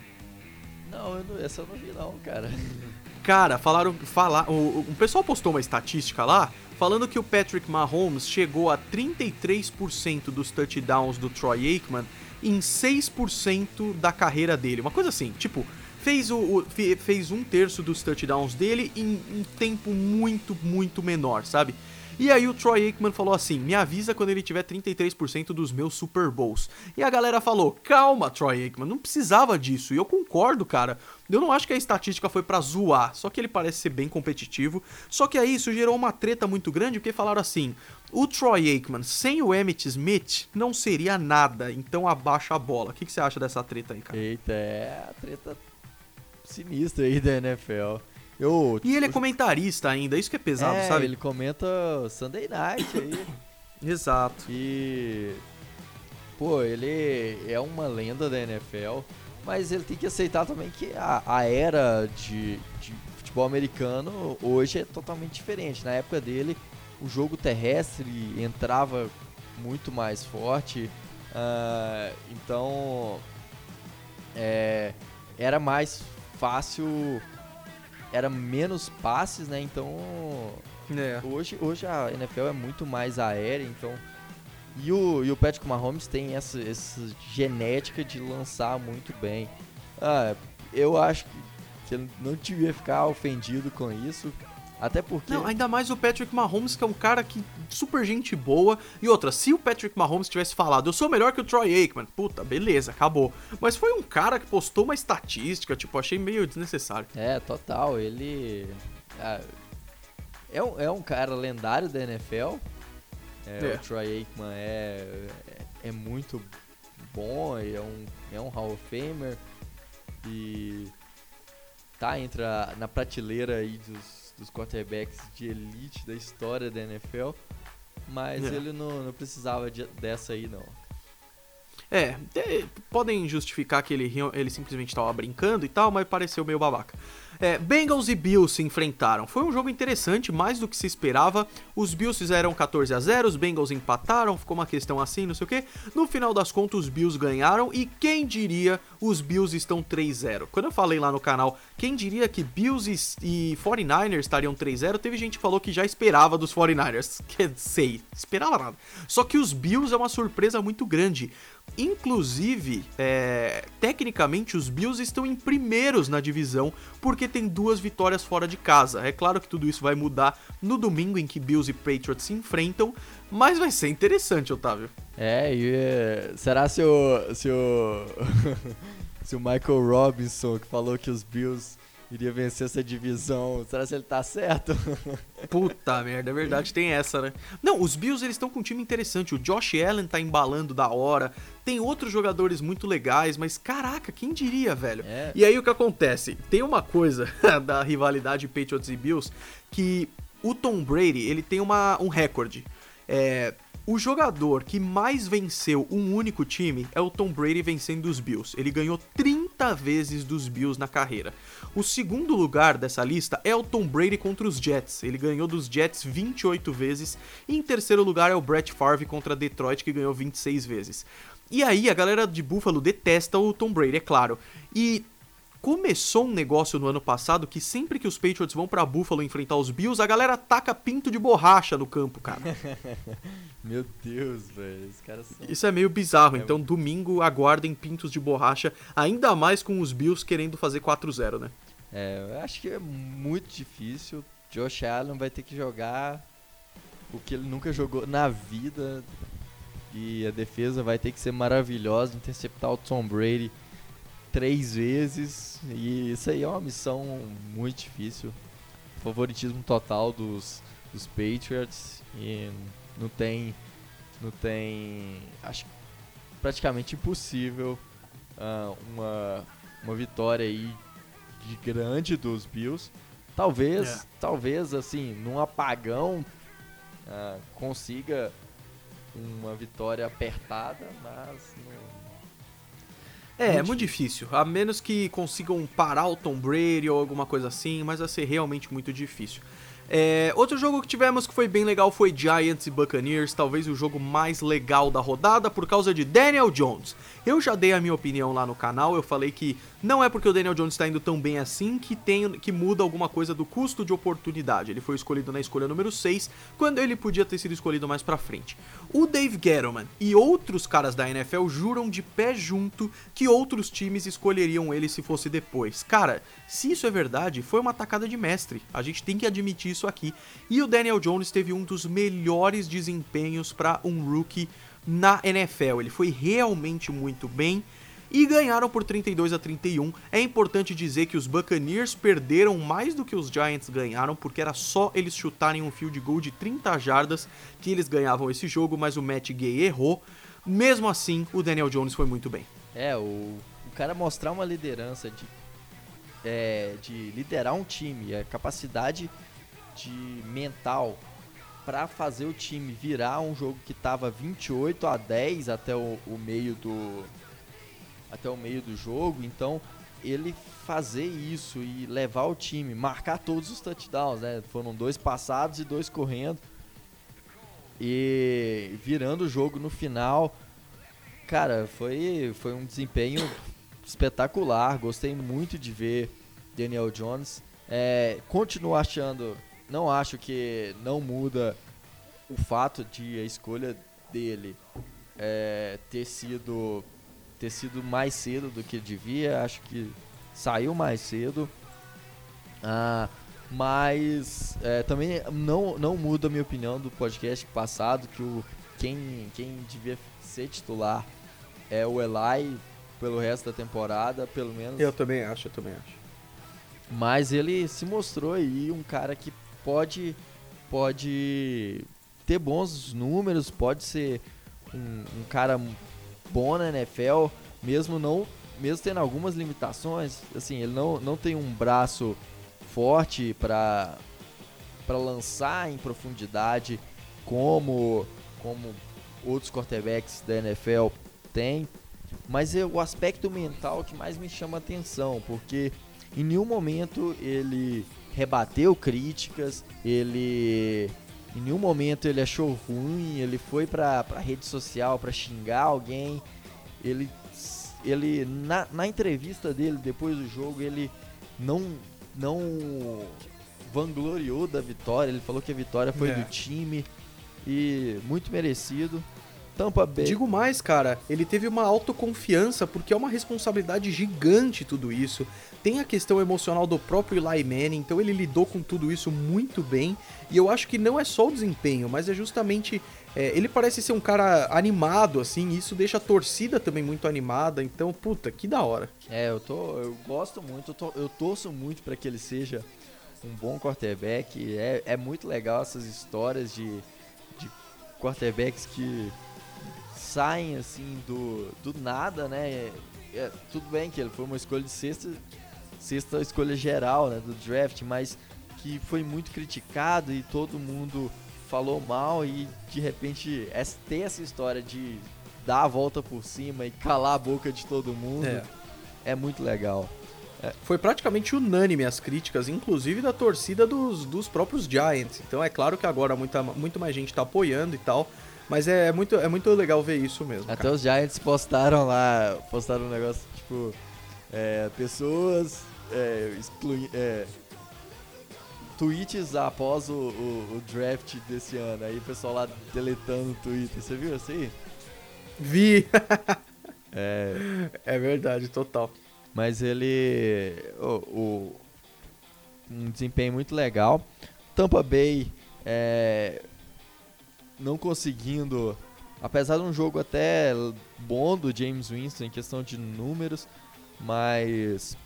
Speaker 2: Não, eu não essa eu não vi não, cara.
Speaker 1: Cara, falaram. Falar, o, o pessoal postou uma estatística lá falando que o Patrick Mahomes chegou a 33% dos touchdowns do Troy Aikman em 6% da carreira dele. Uma coisa assim, tipo, fez, o, o, fez um terço dos touchdowns dele em um tempo muito, muito menor, sabe? E aí o Troy Aikman falou assim: me avisa quando ele tiver 33% dos meus Super Bowls. E a galera falou: calma, Troy Aikman, não precisava disso. E eu concordo, cara. Eu não acho que a estatística foi para zoar, só que ele parece ser bem competitivo. Só que aí isso gerou uma treta muito grande, porque falaram assim: o Troy Aikman sem o Emmett Smith não seria nada, então abaixa a bola. O que, que você acha dessa treta aí, cara?
Speaker 2: Eita, é a treta sinistra aí da NFL.
Speaker 1: Eu, e ele é comentarista ainda, isso que é pesado,
Speaker 2: é,
Speaker 1: sabe?
Speaker 2: Ele comenta Sunday Night aí.
Speaker 1: Exato.
Speaker 2: E. Pô, ele é uma lenda da NFL, mas ele tem que aceitar também que a, a era de, de futebol americano hoje é totalmente diferente. Na época dele, o jogo terrestre entrava muito mais forte, uh, então é, era mais fácil era menos passes, né? Então é. hoje, hoje a NFL é muito mais aérea, então e o, e o Patrick Mahomes tem essa, essa genética de lançar muito bem. Ah, eu acho que ele não devia ficar ofendido com isso. Até porque.
Speaker 1: Não, ainda mais o Patrick Mahomes, que é um cara que super gente boa. E outra, se o Patrick Mahomes tivesse falado, eu sou melhor que o Troy Aikman, puta, beleza, acabou. Mas foi um cara que postou uma estatística, tipo, achei meio desnecessário.
Speaker 2: É, total. Ele. É, um, é um cara lendário da NFL. É, é. O Troy Aikman é, é, é muito bom, é um, é um Hall of Famer. E tá entre a, na prateleira aí dos dos quarterbacks de elite da história da NFL, mas é. ele não, não precisava de, dessa aí não.
Speaker 1: É, podem justificar que ele, ele simplesmente estava brincando e tal, mas pareceu meio babaca. É, Bengals e Bills se enfrentaram. Foi um jogo interessante, mais do que se esperava. Os Bills fizeram 14 a 0, os Bengals empataram, ficou uma questão assim, não sei o que. No final das contas, os Bills ganharam e quem diria, os Bills estão 3-0. Quando eu falei lá no canal, quem diria que Bills e, e 49ers estariam 3-0, teve gente que falou que já esperava dos 49ers. Quer sei, esperava nada. Só que os Bills é uma surpresa muito grande. Inclusive, é, tecnicamente, os Bills estão em primeiros na divisão porque tem duas vitórias fora de casa. É claro que tudo isso vai mudar no domingo em que Bills e Patriots se enfrentam, mas vai ser interessante, Otávio.
Speaker 2: É, e é, será se o, se o, se o Michael Robinson, que falou que os Bills iria vencer essa divisão. Será que ele tá certo?
Speaker 1: Puta merda, é verdade, tem essa, né? Não, os Bills eles estão com um time interessante. O Josh Allen tá embalando da hora. Tem outros jogadores muito legais, mas caraca, quem diria, velho? É. E aí o que acontece? Tem uma coisa da rivalidade Patriots e Bills que o Tom Brady, ele tem uma, um recorde. É, o jogador que mais venceu um único time é o Tom Brady vencendo os Bills. Ele ganhou 30 vezes dos Bills na carreira. O segundo lugar dessa lista é o Tom Brady contra os Jets. Ele ganhou dos Jets 28 vezes. E em terceiro lugar é o Brett Favre contra Detroit, que ganhou 26 vezes. E aí a galera de Buffalo detesta o Tom Brady, é claro. E começou um negócio no ano passado que sempre que os Patriots vão para Buffalo enfrentar os Bills, a galera taca pinto de borracha no campo, cara.
Speaker 2: Meu Deus, velho. São...
Speaker 1: Isso é meio bizarro. É... Então, domingo, aguardem pintos de borracha, ainda mais com os Bills querendo fazer 4-0, né?
Speaker 2: É, eu acho que é muito difícil. Josh Allen vai ter que jogar o que ele nunca jogou na vida. E a defesa vai ter que ser maravilhosa, interceptar o Tom Brady três vezes. E isso aí é uma missão muito difícil. Favoritismo total dos, dos Patriots. E não tem. Não tem. Acho praticamente impossível uh, uma, uma vitória aí de grande dos Bills. Talvez, yeah. É. talvez assim, num apagão uh, consiga uma vitória apertada, mas não...
Speaker 1: É, é muito difícil. A menos que consigam parar o Tom Brady ou alguma coisa assim, mas vai ser realmente muito difícil. É, outro jogo que tivemos que foi bem legal foi Giants e Buccaneers, talvez o jogo mais legal da rodada por causa de Daniel Jones. Eu já dei a minha opinião lá no canal, eu falei que não é porque o Daniel Jones está indo tão bem assim que tem que muda alguma coisa do custo de oportunidade. Ele foi escolhido na escolha número 6, quando ele podia ter sido escolhido mais pra frente. O Dave Gettleman e outros caras da NFL juram de pé junto que outros times escolheriam ele se fosse depois. Cara, se isso é verdade, foi uma tacada de mestre. A gente tem que admitir isso aqui. E o Daniel Jones teve um dos melhores desempenhos para um rookie na NFL. Ele foi realmente muito bem e ganharam por 32 a 31. É importante dizer que os Buccaneers perderam mais do que os Giants ganharam, porque era só eles chutarem um field goal de 30 jardas que eles ganhavam esse jogo, mas o Matt Gay errou. Mesmo assim, o Daniel Jones foi muito bem.
Speaker 2: É, o, o cara mostrar uma liderança de, é, de liderar um time, a capacidade de mental para fazer o time virar um jogo que tava 28 a 10 até o, o meio do até o meio do jogo, então ele fazer isso e levar o time, marcar todos os touchdowns, né? Foram dois passados e dois correndo. E virando o jogo no final. Cara, foi, foi um desempenho espetacular. Gostei muito de ver Daniel Jones. É, continuo achando, não acho que não muda o fato de a escolha dele é, ter sido ter sido mais cedo do que devia. Acho que saiu mais cedo. Ah, mas é, também não, não muda a minha opinião do podcast passado, que o, quem, quem devia ser titular é o Eli pelo resto da temporada, pelo menos.
Speaker 1: Eu também acho, eu também acho.
Speaker 2: Mas ele se mostrou aí um cara que pode pode ter bons números, pode ser um, um cara bom na NFL, mesmo não mesmo tendo algumas limitações, assim, ele não, não tem um braço forte para para lançar em profundidade como como outros quarterbacks da NFL têm, mas é o aspecto mental que mais me chama atenção, porque em nenhum momento ele rebateu críticas, ele em nenhum momento ele achou ruim, ele foi pra, pra rede social para xingar alguém. Ele, ele na, na entrevista dele depois do jogo, ele não, não vangloriou da vitória. Ele falou que a vitória foi é. do time e muito merecido. Tampa Bay.
Speaker 1: Digo mais, cara, ele teve uma autoconfiança porque é uma responsabilidade gigante tudo isso. Tem a questão emocional do próprio Eli Manning, então ele lidou com tudo isso muito bem. E eu acho que não é só o desempenho, mas é justamente. É, ele parece ser um cara animado, assim, e isso deixa a torcida também muito animada. Então, puta, que da hora.
Speaker 2: É, eu tô. Eu gosto muito, eu, tô, eu torço muito para que ele seja um bom quarterback. É, é muito legal essas histórias de, de quarterbacks que saem assim do, do nada, né? É, tudo bem que ele foi uma escolha de sexta, sexta escolha geral né, do draft, mas que foi muito criticado e todo mundo falou mal e de repente ter essa história de dar a volta por cima e calar a boca de todo mundo é, é muito legal.
Speaker 1: É, foi praticamente unânime as críticas, inclusive da torcida dos, dos próprios Giants. Então é claro que agora muita, muito mais gente está apoiando e tal. Mas é, muito, é muito legal ver isso mesmo.
Speaker 2: Até
Speaker 1: cara.
Speaker 2: os Giants postaram lá, postaram um negócio tipo. É, pessoas é, exclui, é, tweets após o, o, o, draft desse ano. Aí o pessoal lá deletando o Twitter. Você viu assim?
Speaker 1: Vi! é, é verdade, total.
Speaker 2: Mas ele. O, o, um desempenho muito legal. Tampa Bay é, não conseguindo, apesar de um jogo até bom do James Winston em questão de números, mas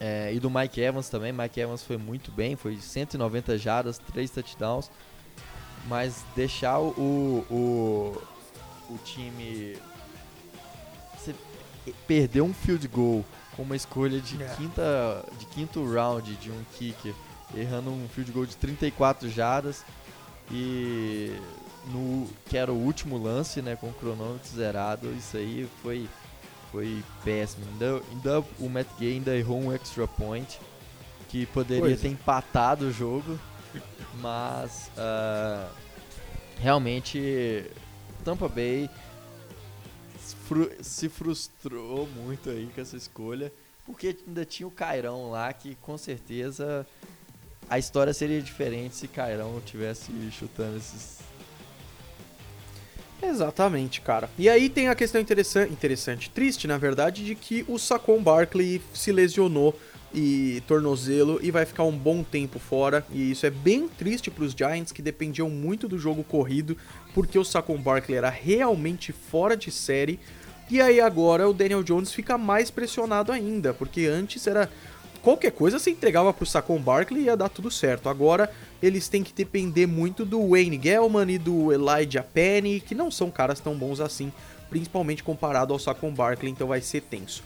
Speaker 2: é, e do Mike Evans também. Mike Evans foi muito bem, foi 190 jardas, 3 touchdowns. Mas deixar o, o, o time você perder um field goal com uma escolha de. É. quinta, de quinto round de um kicker, errando um field goal de 34 jardas e no que era o último lance, né, com o cronômetro zerado, isso aí foi foi péssimo. Ainda, ainda o Matt Gay ainda errou um extra point que poderia ter empatado o jogo, mas uh, realmente Tampa Bay se frustrou muito aí com essa escolha, porque ainda tinha o Cairão lá que com certeza a história seria diferente se Cairão tivesse chutando esses
Speaker 1: Exatamente, cara. E aí tem a questão interessante, interessante, triste na verdade, de que o Saquon Barkley se lesionou e tornozelo e vai ficar um bom tempo fora. E isso é bem triste para os Giants que dependiam muito do jogo corrido, porque o Saquon Barkley era realmente fora de série. E aí agora o Daniel Jones fica mais pressionado ainda, porque antes era qualquer coisa você entregava pro Saquon Barkley e ia dar tudo certo. Agora eles têm que depender muito do Wayne Gellman e do Elijah Penny, que não são caras tão bons assim, principalmente comparado ao Saquon Barkley, então vai ser tenso.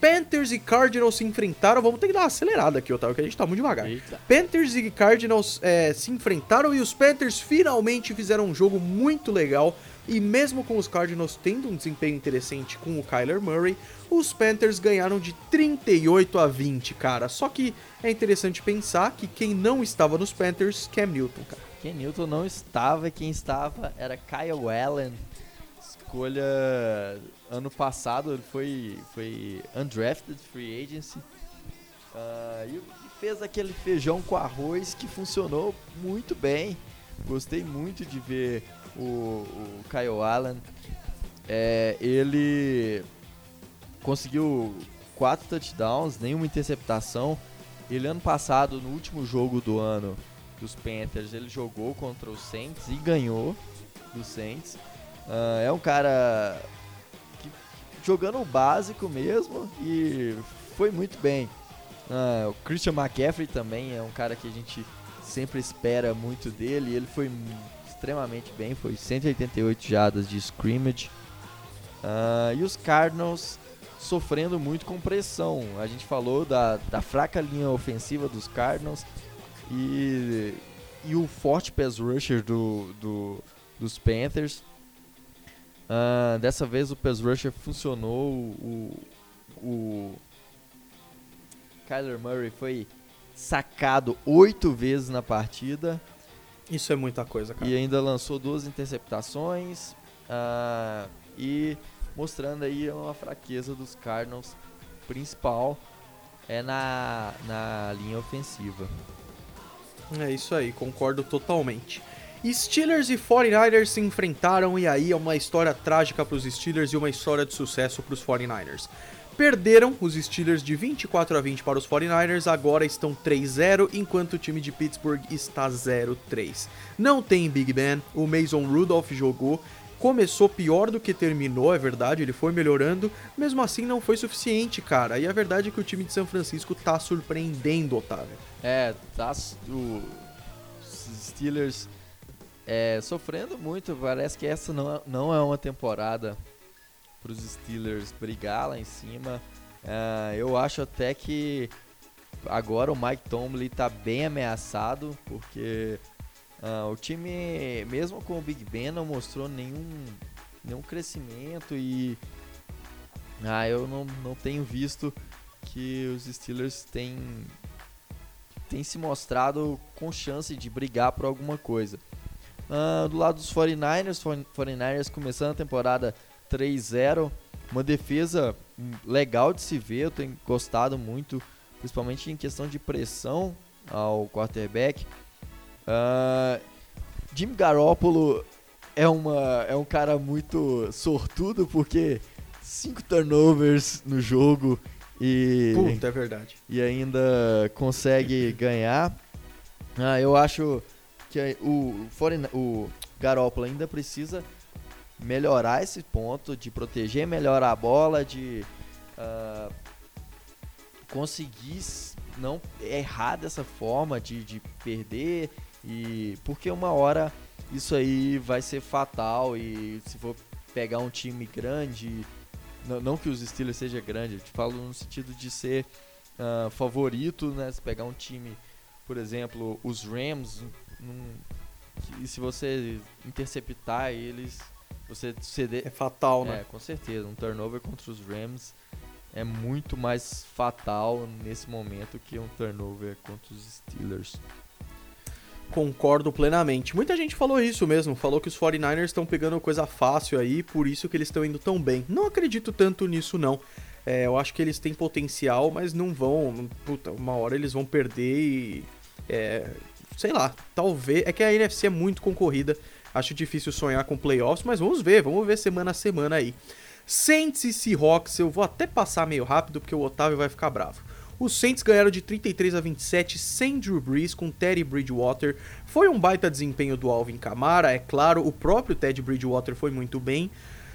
Speaker 1: Panthers e Cardinals se enfrentaram. Vamos ter que dar uma acelerada aqui, Otávio, que a gente tá muito devagar. Eita. Panthers e Cardinals é, se enfrentaram e os Panthers finalmente fizeram um jogo muito legal. E mesmo com os Cardinals tendo um desempenho interessante com o Kyler Murray, os Panthers ganharam de 38 a 20, cara. Só que é interessante pensar que quem não estava nos Panthers, Cam Newton, cara.
Speaker 2: Cam Newton não estava, quem estava era Kyle Allen. Escolha ano passado, ele foi, foi undrafted free agency. Uh, e fez aquele feijão com arroz que funcionou muito bem. Gostei muito de ver o, o Kyle Allen. É, ele conseguiu quatro touchdowns, nenhuma interceptação. Ele ano passado, no último jogo do ano dos Panthers, ele jogou contra os Saints e ganhou dos Saints. Uh, é um cara que, jogando o básico mesmo e foi muito bem. Uh, o Christian McCaffrey também é um cara que a gente sempre espera muito dele. Ele foi extremamente bem, foi 188 jadas de scrimmage. Uh, e os Cardinals sofrendo muito com pressão. A gente falou da, da fraca linha ofensiva dos Cardinals e, e o forte pass rusher do, do, dos Panthers. Uh, dessa vez o pass rusher funcionou. O, o Kyler Murray foi sacado oito vezes na partida.
Speaker 1: Isso é muita coisa, cara.
Speaker 2: E ainda lançou duas interceptações. Uh, e mostrando aí uma fraqueza dos Cardinals principal é na, na linha ofensiva.
Speaker 1: É isso aí, concordo totalmente. Steelers e 49ers se enfrentaram e aí é uma história trágica para os Steelers e uma história de sucesso para os 49ers. Perderam os Steelers de 24 a 20 para os 49ers, agora estão 3-0, enquanto o time de Pittsburgh está 0-3. Não tem Big Ben, o Mason Rudolph jogou, começou pior do que terminou, é verdade, ele foi melhorando, mesmo assim não foi suficiente, cara. E a verdade é que o time de São Francisco tá surpreendendo, Otávio.
Speaker 2: É, tá. O, Steelers é, sofrendo muito, parece que essa não, não é uma temporada para os Steelers brigar lá em cima. Uh, eu acho até que agora o Mike Tomlin está bem ameaçado, porque uh, o time, mesmo com o Big Ben, não mostrou nenhum, nenhum crescimento e uh, eu não, não tenho visto que os Steelers têm, têm se mostrado com chance de brigar por alguma coisa. Uh, do lado dos 49ers, 49ers começando a temporada 3-0. Uma defesa legal de se ver, eu tenho gostado muito, principalmente em questão de pressão ao quarterback. Uh, Jim Garoppolo é, uma, é um cara muito sortudo porque cinco turnovers no jogo e
Speaker 1: Puta, é verdade.
Speaker 2: E ainda consegue ganhar. Ah, eu acho que o, o Garoppolo ainda precisa melhorar esse ponto, de proteger melhor a bola, de uh, conseguir não errar dessa forma, de, de perder, e porque uma hora isso aí vai ser fatal e se for pegar um time grande, não, não que os Steelers seja grande, eu te falo no sentido de ser uh, favorito, né? Se pegar um time, por exemplo, os Rams, num, se você interceptar eles, você ceder.
Speaker 1: É fatal, né?
Speaker 2: É, com certeza. Um turnover contra os Rams é muito mais fatal nesse momento que um turnover contra os Steelers.
Speaker 1: Concordo plenamente. Muita gente falou isso mesmo, falou que os 49ers estão pegando coisa fácil aí, por isso que eles estão indo tão bem. Não acredito tanto nisso não. É, eu acho que eles têm potencial, mas não vão. Puta, uma hora eles vão perder e. É, sei lá, talvez. É que a NFC é muito concorrida. Acho difícil sonhar com playoffs, mas vamos ver, vamos ver semana a semana aí. Saints e Seahawks, eu vou até passar meio rápido porque o Otávio vai ficar bravo. Os Saints ganharam de 33 a 27 sem Drew Brees com Teddy Bridgewater. Foi um baita desempenho do Alvin Kamara, é claro, o próprio Teddy Bridgewater foi muito bem.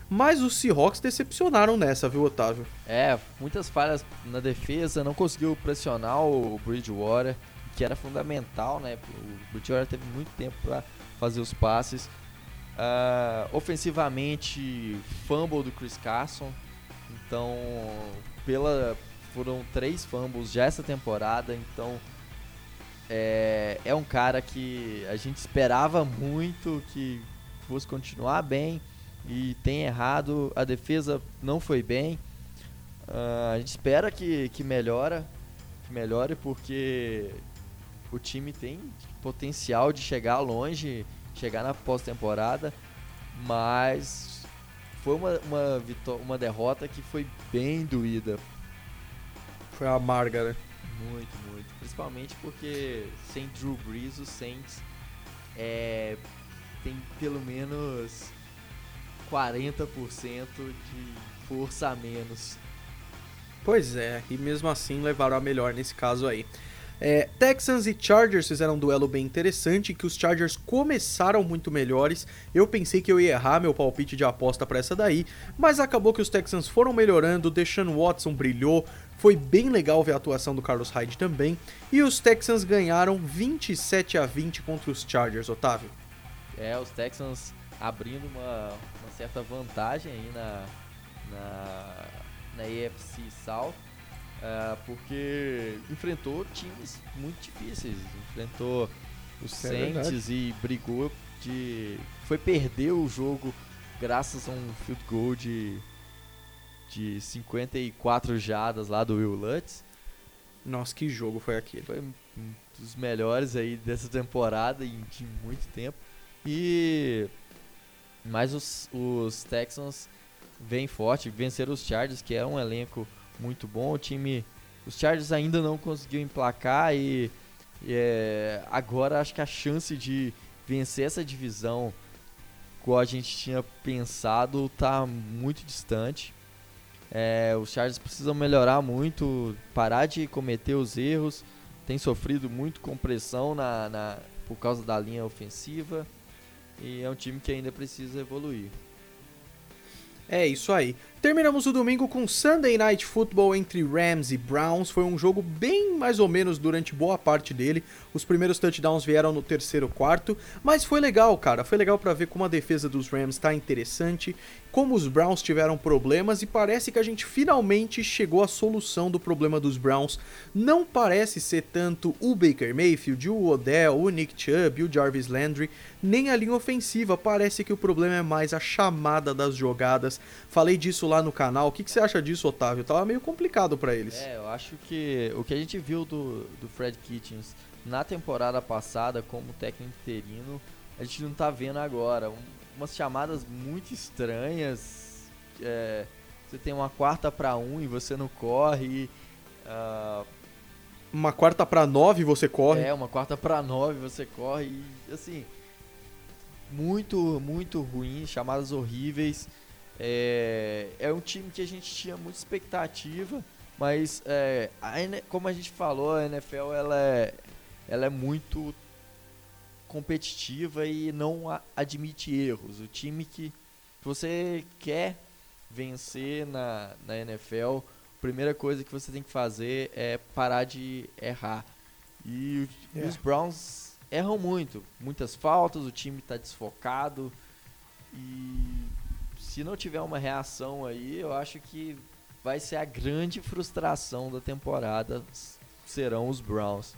Speaker 1: Mas os Seahawks decepcionaram nessa, viu, Otávio?
Speaker 2: É, muitas falhas na defesa, não conseguiu pressionar o Bridgewater, que era fundamental, né? O Bridgewater teve muito tempo para fazer os passes. Uh, ofensivamente, fumble do Chris Carson. Então, pela, foram três fumbles já essa temporada, então é, é um cara que a gente esperava muito que fosse continuar bem e tem errado. A defesa não foi bem. Uh, a gente espera que, que melhora, que melhore porque o time tem potencial de chegar longe, chegar na pós-temporada, mas foi uma, uma, uma derrota que foi bem doída
Speaker 1: foi amarga, né?
Speaker 2: Muito, muito. Principalmente porque sem Drew Brees, o Saints é, tem pelo menos 40% de força a menos.
Speaker 1: Pois é, e mesmo assim levaram a melhor nesse caso aí. É, Texans e Chargers fizeram um duelo bem interessante, que os Chargers começaram muito melhores. Eu pensei que eu ia errar meu palpite de aposta para essa daí, mas acabou que os Texans foram melhorando, Deshaun Watson brilhou, foi bem legal ver a atuação do Carlos Hyde também, e os Texans ganharam 27 a 20 contra os Chargers, Otávio.
Speaker 2: É, os Texans abrindo uma, uma certa vantagem aí na, na, na South é, porque enfrentou times muito difíceis. Enfrentou os é Saints e brigou de. Foi perder o jogo graças a um field goal de, de 54 jadas lá do Will Lutz.
Speaker 1: Nossa, que jogo foi aquele?
Speaker 2: Foi um dos melhores aí dessa temporada em de muito tempo. E mas os, os Texans vêm forte, venceram os Chargers, que é um elenco muito bom. O time, os Chargers ainda não conseguiu emplacar e, e é, agora acho que a chance de vencer essa divisão, como a gente tinha pensado, está muito distante. É, os Chargers precisam melhorar muito, parar de cometer os erros. Tem sofrido muito com pressão na, na, por causa da linha ofensiva. E é um time que ainda precisa evoluir.
Speaker 1: É isso aí. Terminamos o domingo com Sunday Night Football entre Rams e Browns. Foi um jogo bem mais ou menos durante boa parte dele. Os primeiros touchdowns vieram no terceiro quarto, mas foi legal, cara. Foi legal para ver como a defesa dos Rams tá interessante, como os Browns tiveram problemas e parece que a gente finalmente chegou à solução do problema dos Browns. Não parece ser tanto o Baker Mayfield, o Odell, o Nick Chubb, o Jarvis Landry, nem a linha ofensiva. Parece que o problema é mais a chamada das jogadas. Falei disso lá no canal. O que, que você acha disso, Otávio? Tava meio complicado para eles.
Speaker 2: É, eu acho que o que a gente viu do, do Fred Kitchens na temporada passada como técnico interino, a gente não tá vendo agora. Umas chamadas muito estranhas. É, você tem uma quarta para um e você não corre. Uh,
Speaker 1: uma quarta para nove você corre.
Speaker 2: É, uma quarta para nove você corre. E, assim, muito, muito ruim, chamadas horríveis. É, é um time que a gente tinha muita expectativa, mas é, a, como a gente falou, a NFL ela é, ela é muito competitiva e não admite erros. O time que você quer vencer na, na NFL, a primeira coisa que você tem que fazer é parar de errar. E é. os Browns erram muito, muitas faltas, o time está desfocado e se não tiver uma reação aí, eu acho que vai ser a grande frustração da temporada serão os Browns.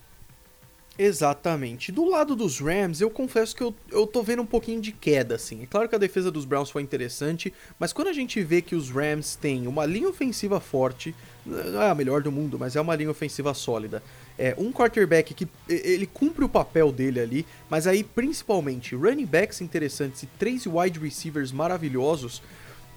Speaker 1: Exatamente. Do lado dos Rams, eu confesso que eu, eu tô vendo um pouquinho de queda, assim. É claro que a defesa dos Browns foi interessante, mas quando a gente vê que os Rams têm uma linha ofensiva forte, não é a melhor do mundo, mas é uma linha ofensiva sólida. É um quarterback que ele cumpre o papel dele ali, mas aí principalmente running backs interessantes e três wide receivers maravilhosos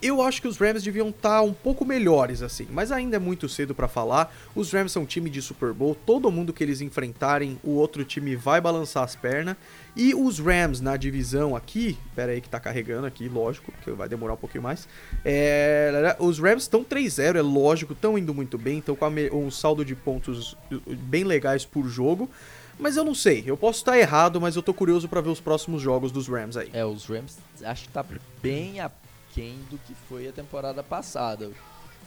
Speaker 1: eu acho que os Rams deviam estar tá um pouco melhores assim, mas ainda é muito cedo para falar. Os Rams são um time de Super Bowl, todo mundo que eles enfrentarem, o outro time vai balançar as pernas. E os Rams na divisão aqui, pera aí que tá carregando aqui, lógico, que vai demorar um pouquinho mais. É, os Rams estão 3-0, é lógico, estão indo muito bem, estão com um saldo de pontos bem legais por jogo. Mas eu não sei, eu posso estar errado, mas eu tô curioso para ver os próximos jogos dos Rams aí.
Speaker 2: É, os Rams acho que tá bem a aquém do que foi a temporada passada.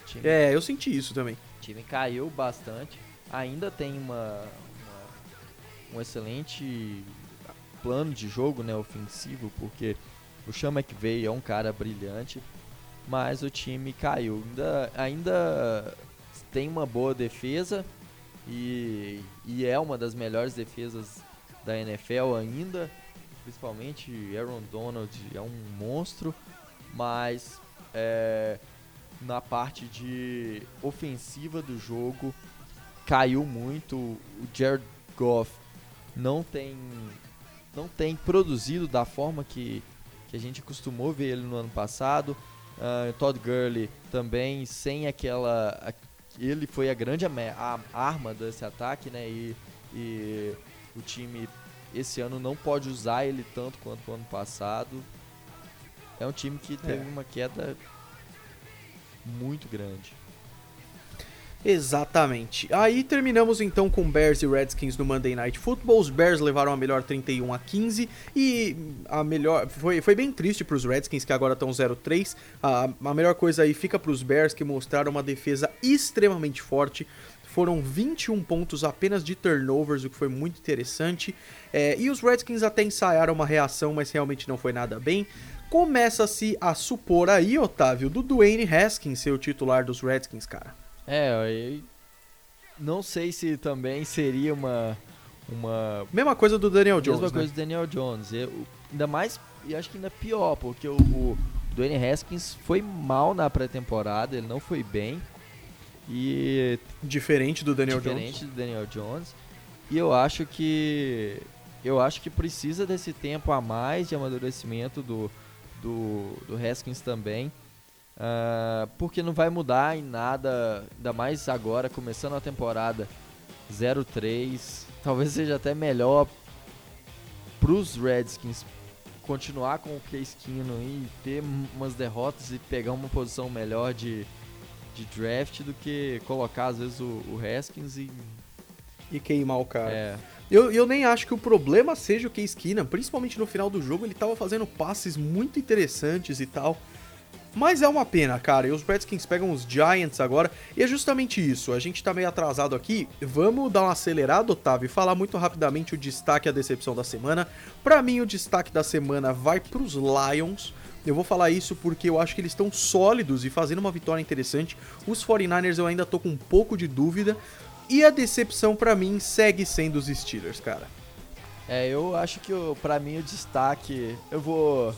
Speaker 1: Time, é, eu senti isso também.
Speaker 2: O time caiu bastante. Ainda tem uma, uma, um excelente plano de jogo né, ofensivo, porque o Sean McVay é um cara brilhante, mas o time caiu. Ainda, ainda tem uma boa defesa e, e é uma das melhores defesas da NFL ainda, principalmente Aaron Donald é um monstro, mas é, na parte de ofensiva do jogo caiu muito. O Jared Goff não tem não tem produzido da forma que, que a gente costumou ver ele no ano passado. Uh, Todd Gurley também sem aquela ele foi a grande a, arma desse ataque, né? E, e o time esse ano não pode usar ele tanto quanto o ano passado é um time que teve é. uma queda muito grande.
Speaker 1: Exatamente. Aí terminamos então com Bears e Redskins no Monday Night Football. Os Bears levaram a melhor 31 a 15 e a melhor foi, foi bem triste para os Redskins que agora estão 0-3. A, a melhor coisa aí fica para os Bears que mostraram uma defesa extremamente forte. Foram 21 pontos apenas de turnovers, o que foi muito interessante. É, e os Redskins até ensaiaram uma reação, mas realmente não foi nada bem. Começa-se a supor aí, Otávio, do Dwayne Haskins ser o titular dos Redskins, cara.
Speaker 2: É, eu não sei se também seria uma uma
Speaker 1: mesma coisa do Daniel Jones,
Speaker 2: mesma
Speaker 1: né?
Speaker 2: coisa do Daniel Jones. Eu, ainda mais e acho que ainda pior, porque o, o Dwayne Haskins foi mal na pré-temporada, ele não foi bem. E
Speaker 1: diferente do Daniel
Speaker 2: diferente
Speaker 1: Jones.
Speaker 2: Diferente do Daniel Jones. E eu acho que eu acho que precisa desse tempo a mais de amadurecimento do do, do Haskins também. Uh, porque não vai mudar em nada, ainda mais agora, começando a temporada 0-3. Talvez seja até melhor para os Redskins continuar com o Case Keenum e ter umas derrotas e pegar uma posição melhor de, de draft do que colocar às vezes o, o Haskins e
Speaker 1: e queimar o cara. É. Eu, eu nem acho que o problema seja o Case Keenum, principalmente no final do jogo, ele tava fazendo passes muito interessantes e tal. Mas é uma pena, cara. E os Redskins pegam os Giants agora. E é justamente isso. A gente tá meio atrasado aqui. Vamos dar uma acelerada, Otávio, e falar muito rapidamente o destaque e a decepção da semana. Para mim, o destaque da semana vai pros Lions. Eu vou falar isso porque eu acho que eles estão sólidos e fazendo uma vitória interessante. Os 49ers eu ainda tô com um pouco de dúvida, e a decepção para mim segue sendo os Steelers, cara.
Speaker 2: É, eu acho que para mim o destaque, eu vou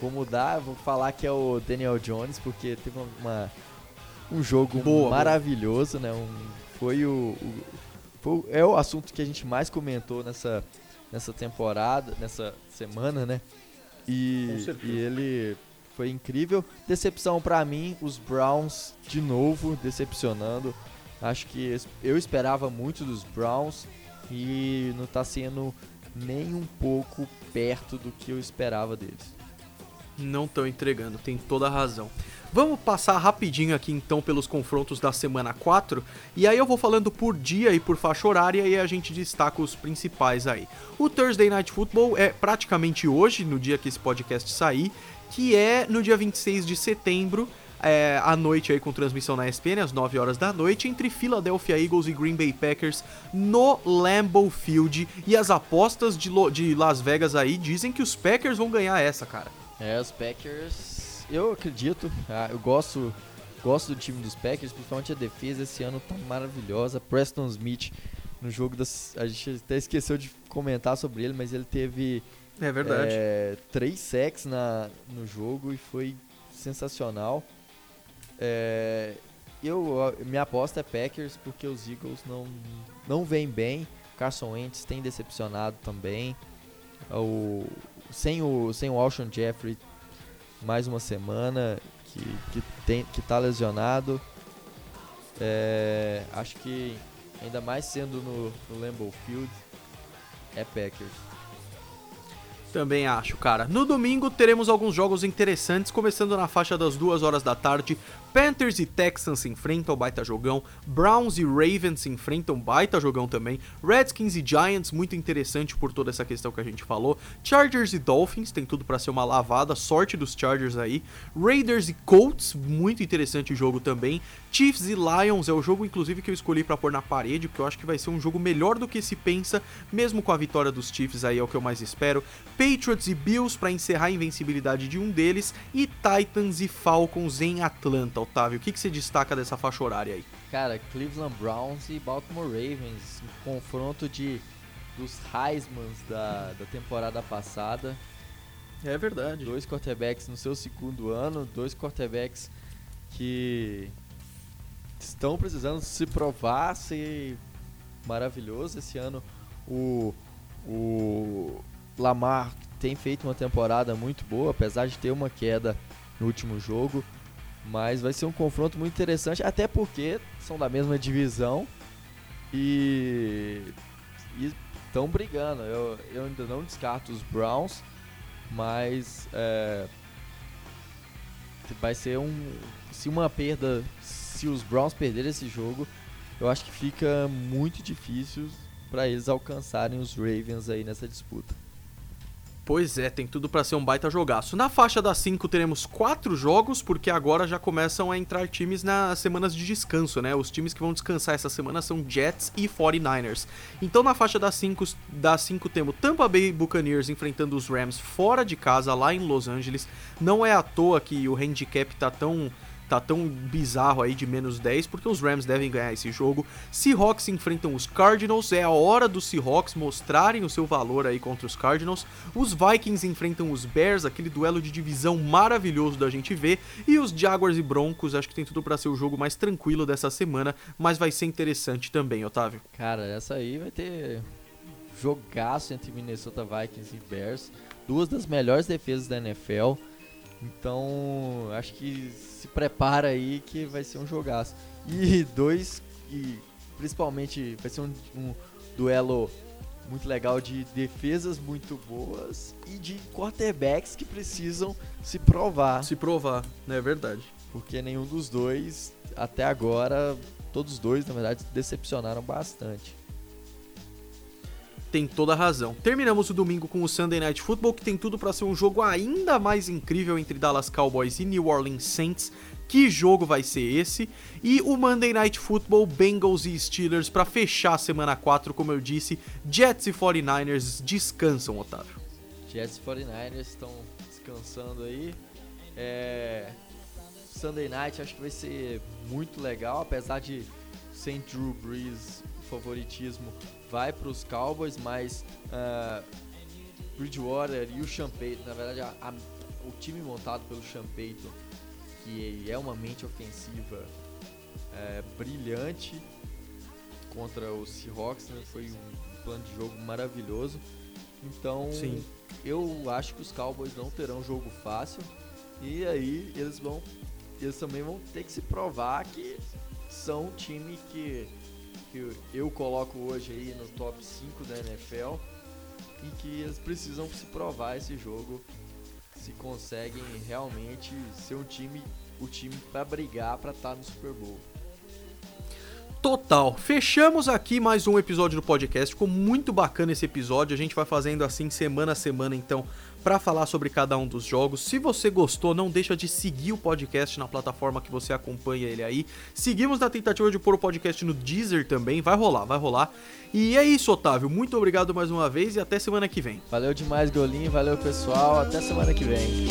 Speaker 2: vou mudar, vou falar que é o Daniel Jones porque teve uma um jogo boa, maravilhoso, boa. né? Um, foi o, o foi, é o assunto que a gente mais comentou nessa nessa temporada, nessa semana, né? E, e ele foi incrível. Decepção para mim, os Browns de novo decepcionando. Acho que eu esperava muito dos Browns e não está sendo nem um pouco perto do que eu esperava deles.
Speaker 1: Não estão entregando, tem toda a razão. Vamos passar rapidinho aqui então pelos confrontos da semana 4, e aí eu vou falando por dia e por faixa horária e a gente destaca os principais aí. O Thursday Night Football é praticamente hoje, no dia que esse podcast sair, que é no dia 26 de setembro, é, à noite aí com transmissão na ESPN às 9 horas da noite entre Philadelphia Eagles e Green Bay Packers no Lambeau Field e as apostas de, de Las Vegas aí dizem que os Packers vão ganhar essa, cara.
Speaker 2: É, os Packers eu acredito, ah, eu gosto, gosto do time dos Packers, principalmente a defesa esse ano tá maravilhosa. Preston Smith no jogo das. A gente até esqueceu de comentar sobre ele, mas ele teve.
Speaker 1: É verdade.
Speaker 2: É, três sacks na, no jogo e foi sensacional. É, eu, minha aposta é Packers porque os Eagles não, não vêm bem. Carson Wentz tem decepcionado também. O, sem, o, sem o Alshon Jeffrey mais uma semana que, que, tem, que tá lesionado. É, acho que ainda mais sendo no, no Lambeau Field, é Packers.
Speaker 1: Também acho, cara. No domingo teremos alguns jogos interessantes, começando na faixa das 2 horas da tarde. Panthers e Texans se enfrentam, baita jogão. Browns e Ravens se enfrentam, baita jogão também. Redskins e Giants, muito interessante por toda essa questão que a gente falou. Chargers e Dolphins, tem tudo para ser uma lavada, sorte dos Chargers aí. Raiders e Colts, muito interessante jogo também. Chiefs e Lions é o jogo, inclusive, que eu escolhi para pôr na parede, porque eu acho que vai ser um jogo melhor do que se pensa, mesmo com a vitória dos Chiefs aí é o que eu mais espero. Patriots e Bills para encerrar a invencibilidade de um deles. E Titans e Falcons em Atlanta, Otávio. O que, que você destaca dessa faixa horária aí?
Speaker 2: Cara, Cleveland Browns e Baltimore Ravens, um confronto de dos Heismans da, da temporada passada.
Speaker 1: É verdade.
Speaker 2: Dois quarterbacks no seu segundo ano, dois quarterbacks que estão precisando se provar ser maravilhoso. Esse ano o, o Lamar tem feito uma temporada muito boa, apesar de ter uma queda no último jogo. Mas vai ser um confronto muito interessante, até porque são da mesma divisão e estão brigando. Eu, eu ainda não descarto os Browns, mas é, vai ser um. Se uma perda se os Browns perderem esse jogo, eu acho que fica muito difícil para eles alcançarem os Ravens aí nessa disputa.
Speaker 1: Pois é, tem tudo para ser um baita jogaço. Na faixa das 5 teremos quatro jogos, porque agora já começam a entrar times nas semanas de descanso, né? Os times que vão descansar essa semana são Jets e 49ers. Então na faixa das 5 das cinco temos Tampa Bay Buccaneers enfrentando os Rams fora de casa, lá em Los Angeles. Não é à toa que o handicap tá tão tá tão bizarro aí de menos 10, porque os Rams devem ganhar esse jogo. Seahawks enfrentam os Cardinals, é a hora dos Seahawks mostrarem o seu valor aí contra os Cardinals. Os Vikings enfrentam os Bears, aquele duelo de divisão maravilhoso da gente ver. E os Jaguars e Broncos, acho que tem tudo para ser o jogo mais tranquilo dessa semana, mas vai ser interessante também, Otávio.
Speaker 2: Cara, essa aí vai ter jogaço entre Minnesota Vikings e Bears, duas das melhores defesas da NFL. Então, acho que se prepara aí que vai ser um jogaço. E dois, e principalmente vai ser um, um duelo muito legal de defesas muito boas e de quarterbacks que precisam se provar.
Speaker 1: Se provar, né? É verdade.
Speaker 2: Porque nenhum dos dois, até agora, todos os dois, na verdade, decepcionaram bastante
Speaker 1: tem toda a razão. Terminamos o domingo com o Sunday Night Football, que tem tudo para ser um jogo ainda mais incrível entre Dallas Cowboys e New Orleans Saints. Que jogo vai ser esse? E o Monday Night Football, Bengals e Steelers para fechar a semana 4, como eu disse, Jets e 49ers descansam, Otávio.
Speaker 2: Jets e 49ers estão descansando aí. É... Sunday Night acho que vai ser muito legal, apesar de sem Drew Brees favoritismo vai para os Cowboys, mas uh, Bridgewater e o Payton, na verdade, a, a, o time montado pelo Payton, que é uma mente ofensiva é, brilhante contra os Seahawks, né? foi um plano de jogo maravilhoso. Então, Sim. eu acho que os Cowboys não terão jogo fácil e aí eles vão eles também vão ter que se provar que são um time que que eu coloco hoje aí no top 5 da NFL e que eles precisam se provar esse jogo se conseguem realmente ser um time, o time para brigar para estar tá no Super Bowl.
Speaker 1: Total. Fechamos aqui mais um episódio do podcast. Ficou muito bacana esse episódio. A gente vai fazendo assim semana a semana, então, para falar sobre cada um dos jogos. Se você gostou, não deixa de seguir o podcast na plataforma que você acompanha ele aí. Seguimos na tentativa de pôr o podcast no Deezer também. Vai rolar, vai rolar. E é isso, Otávio. Muito obrigado mais uma vez e até semana que vem.
Speaker 2: Valeu demais, Golinho. Valeu, pessoal. Até semana que vem.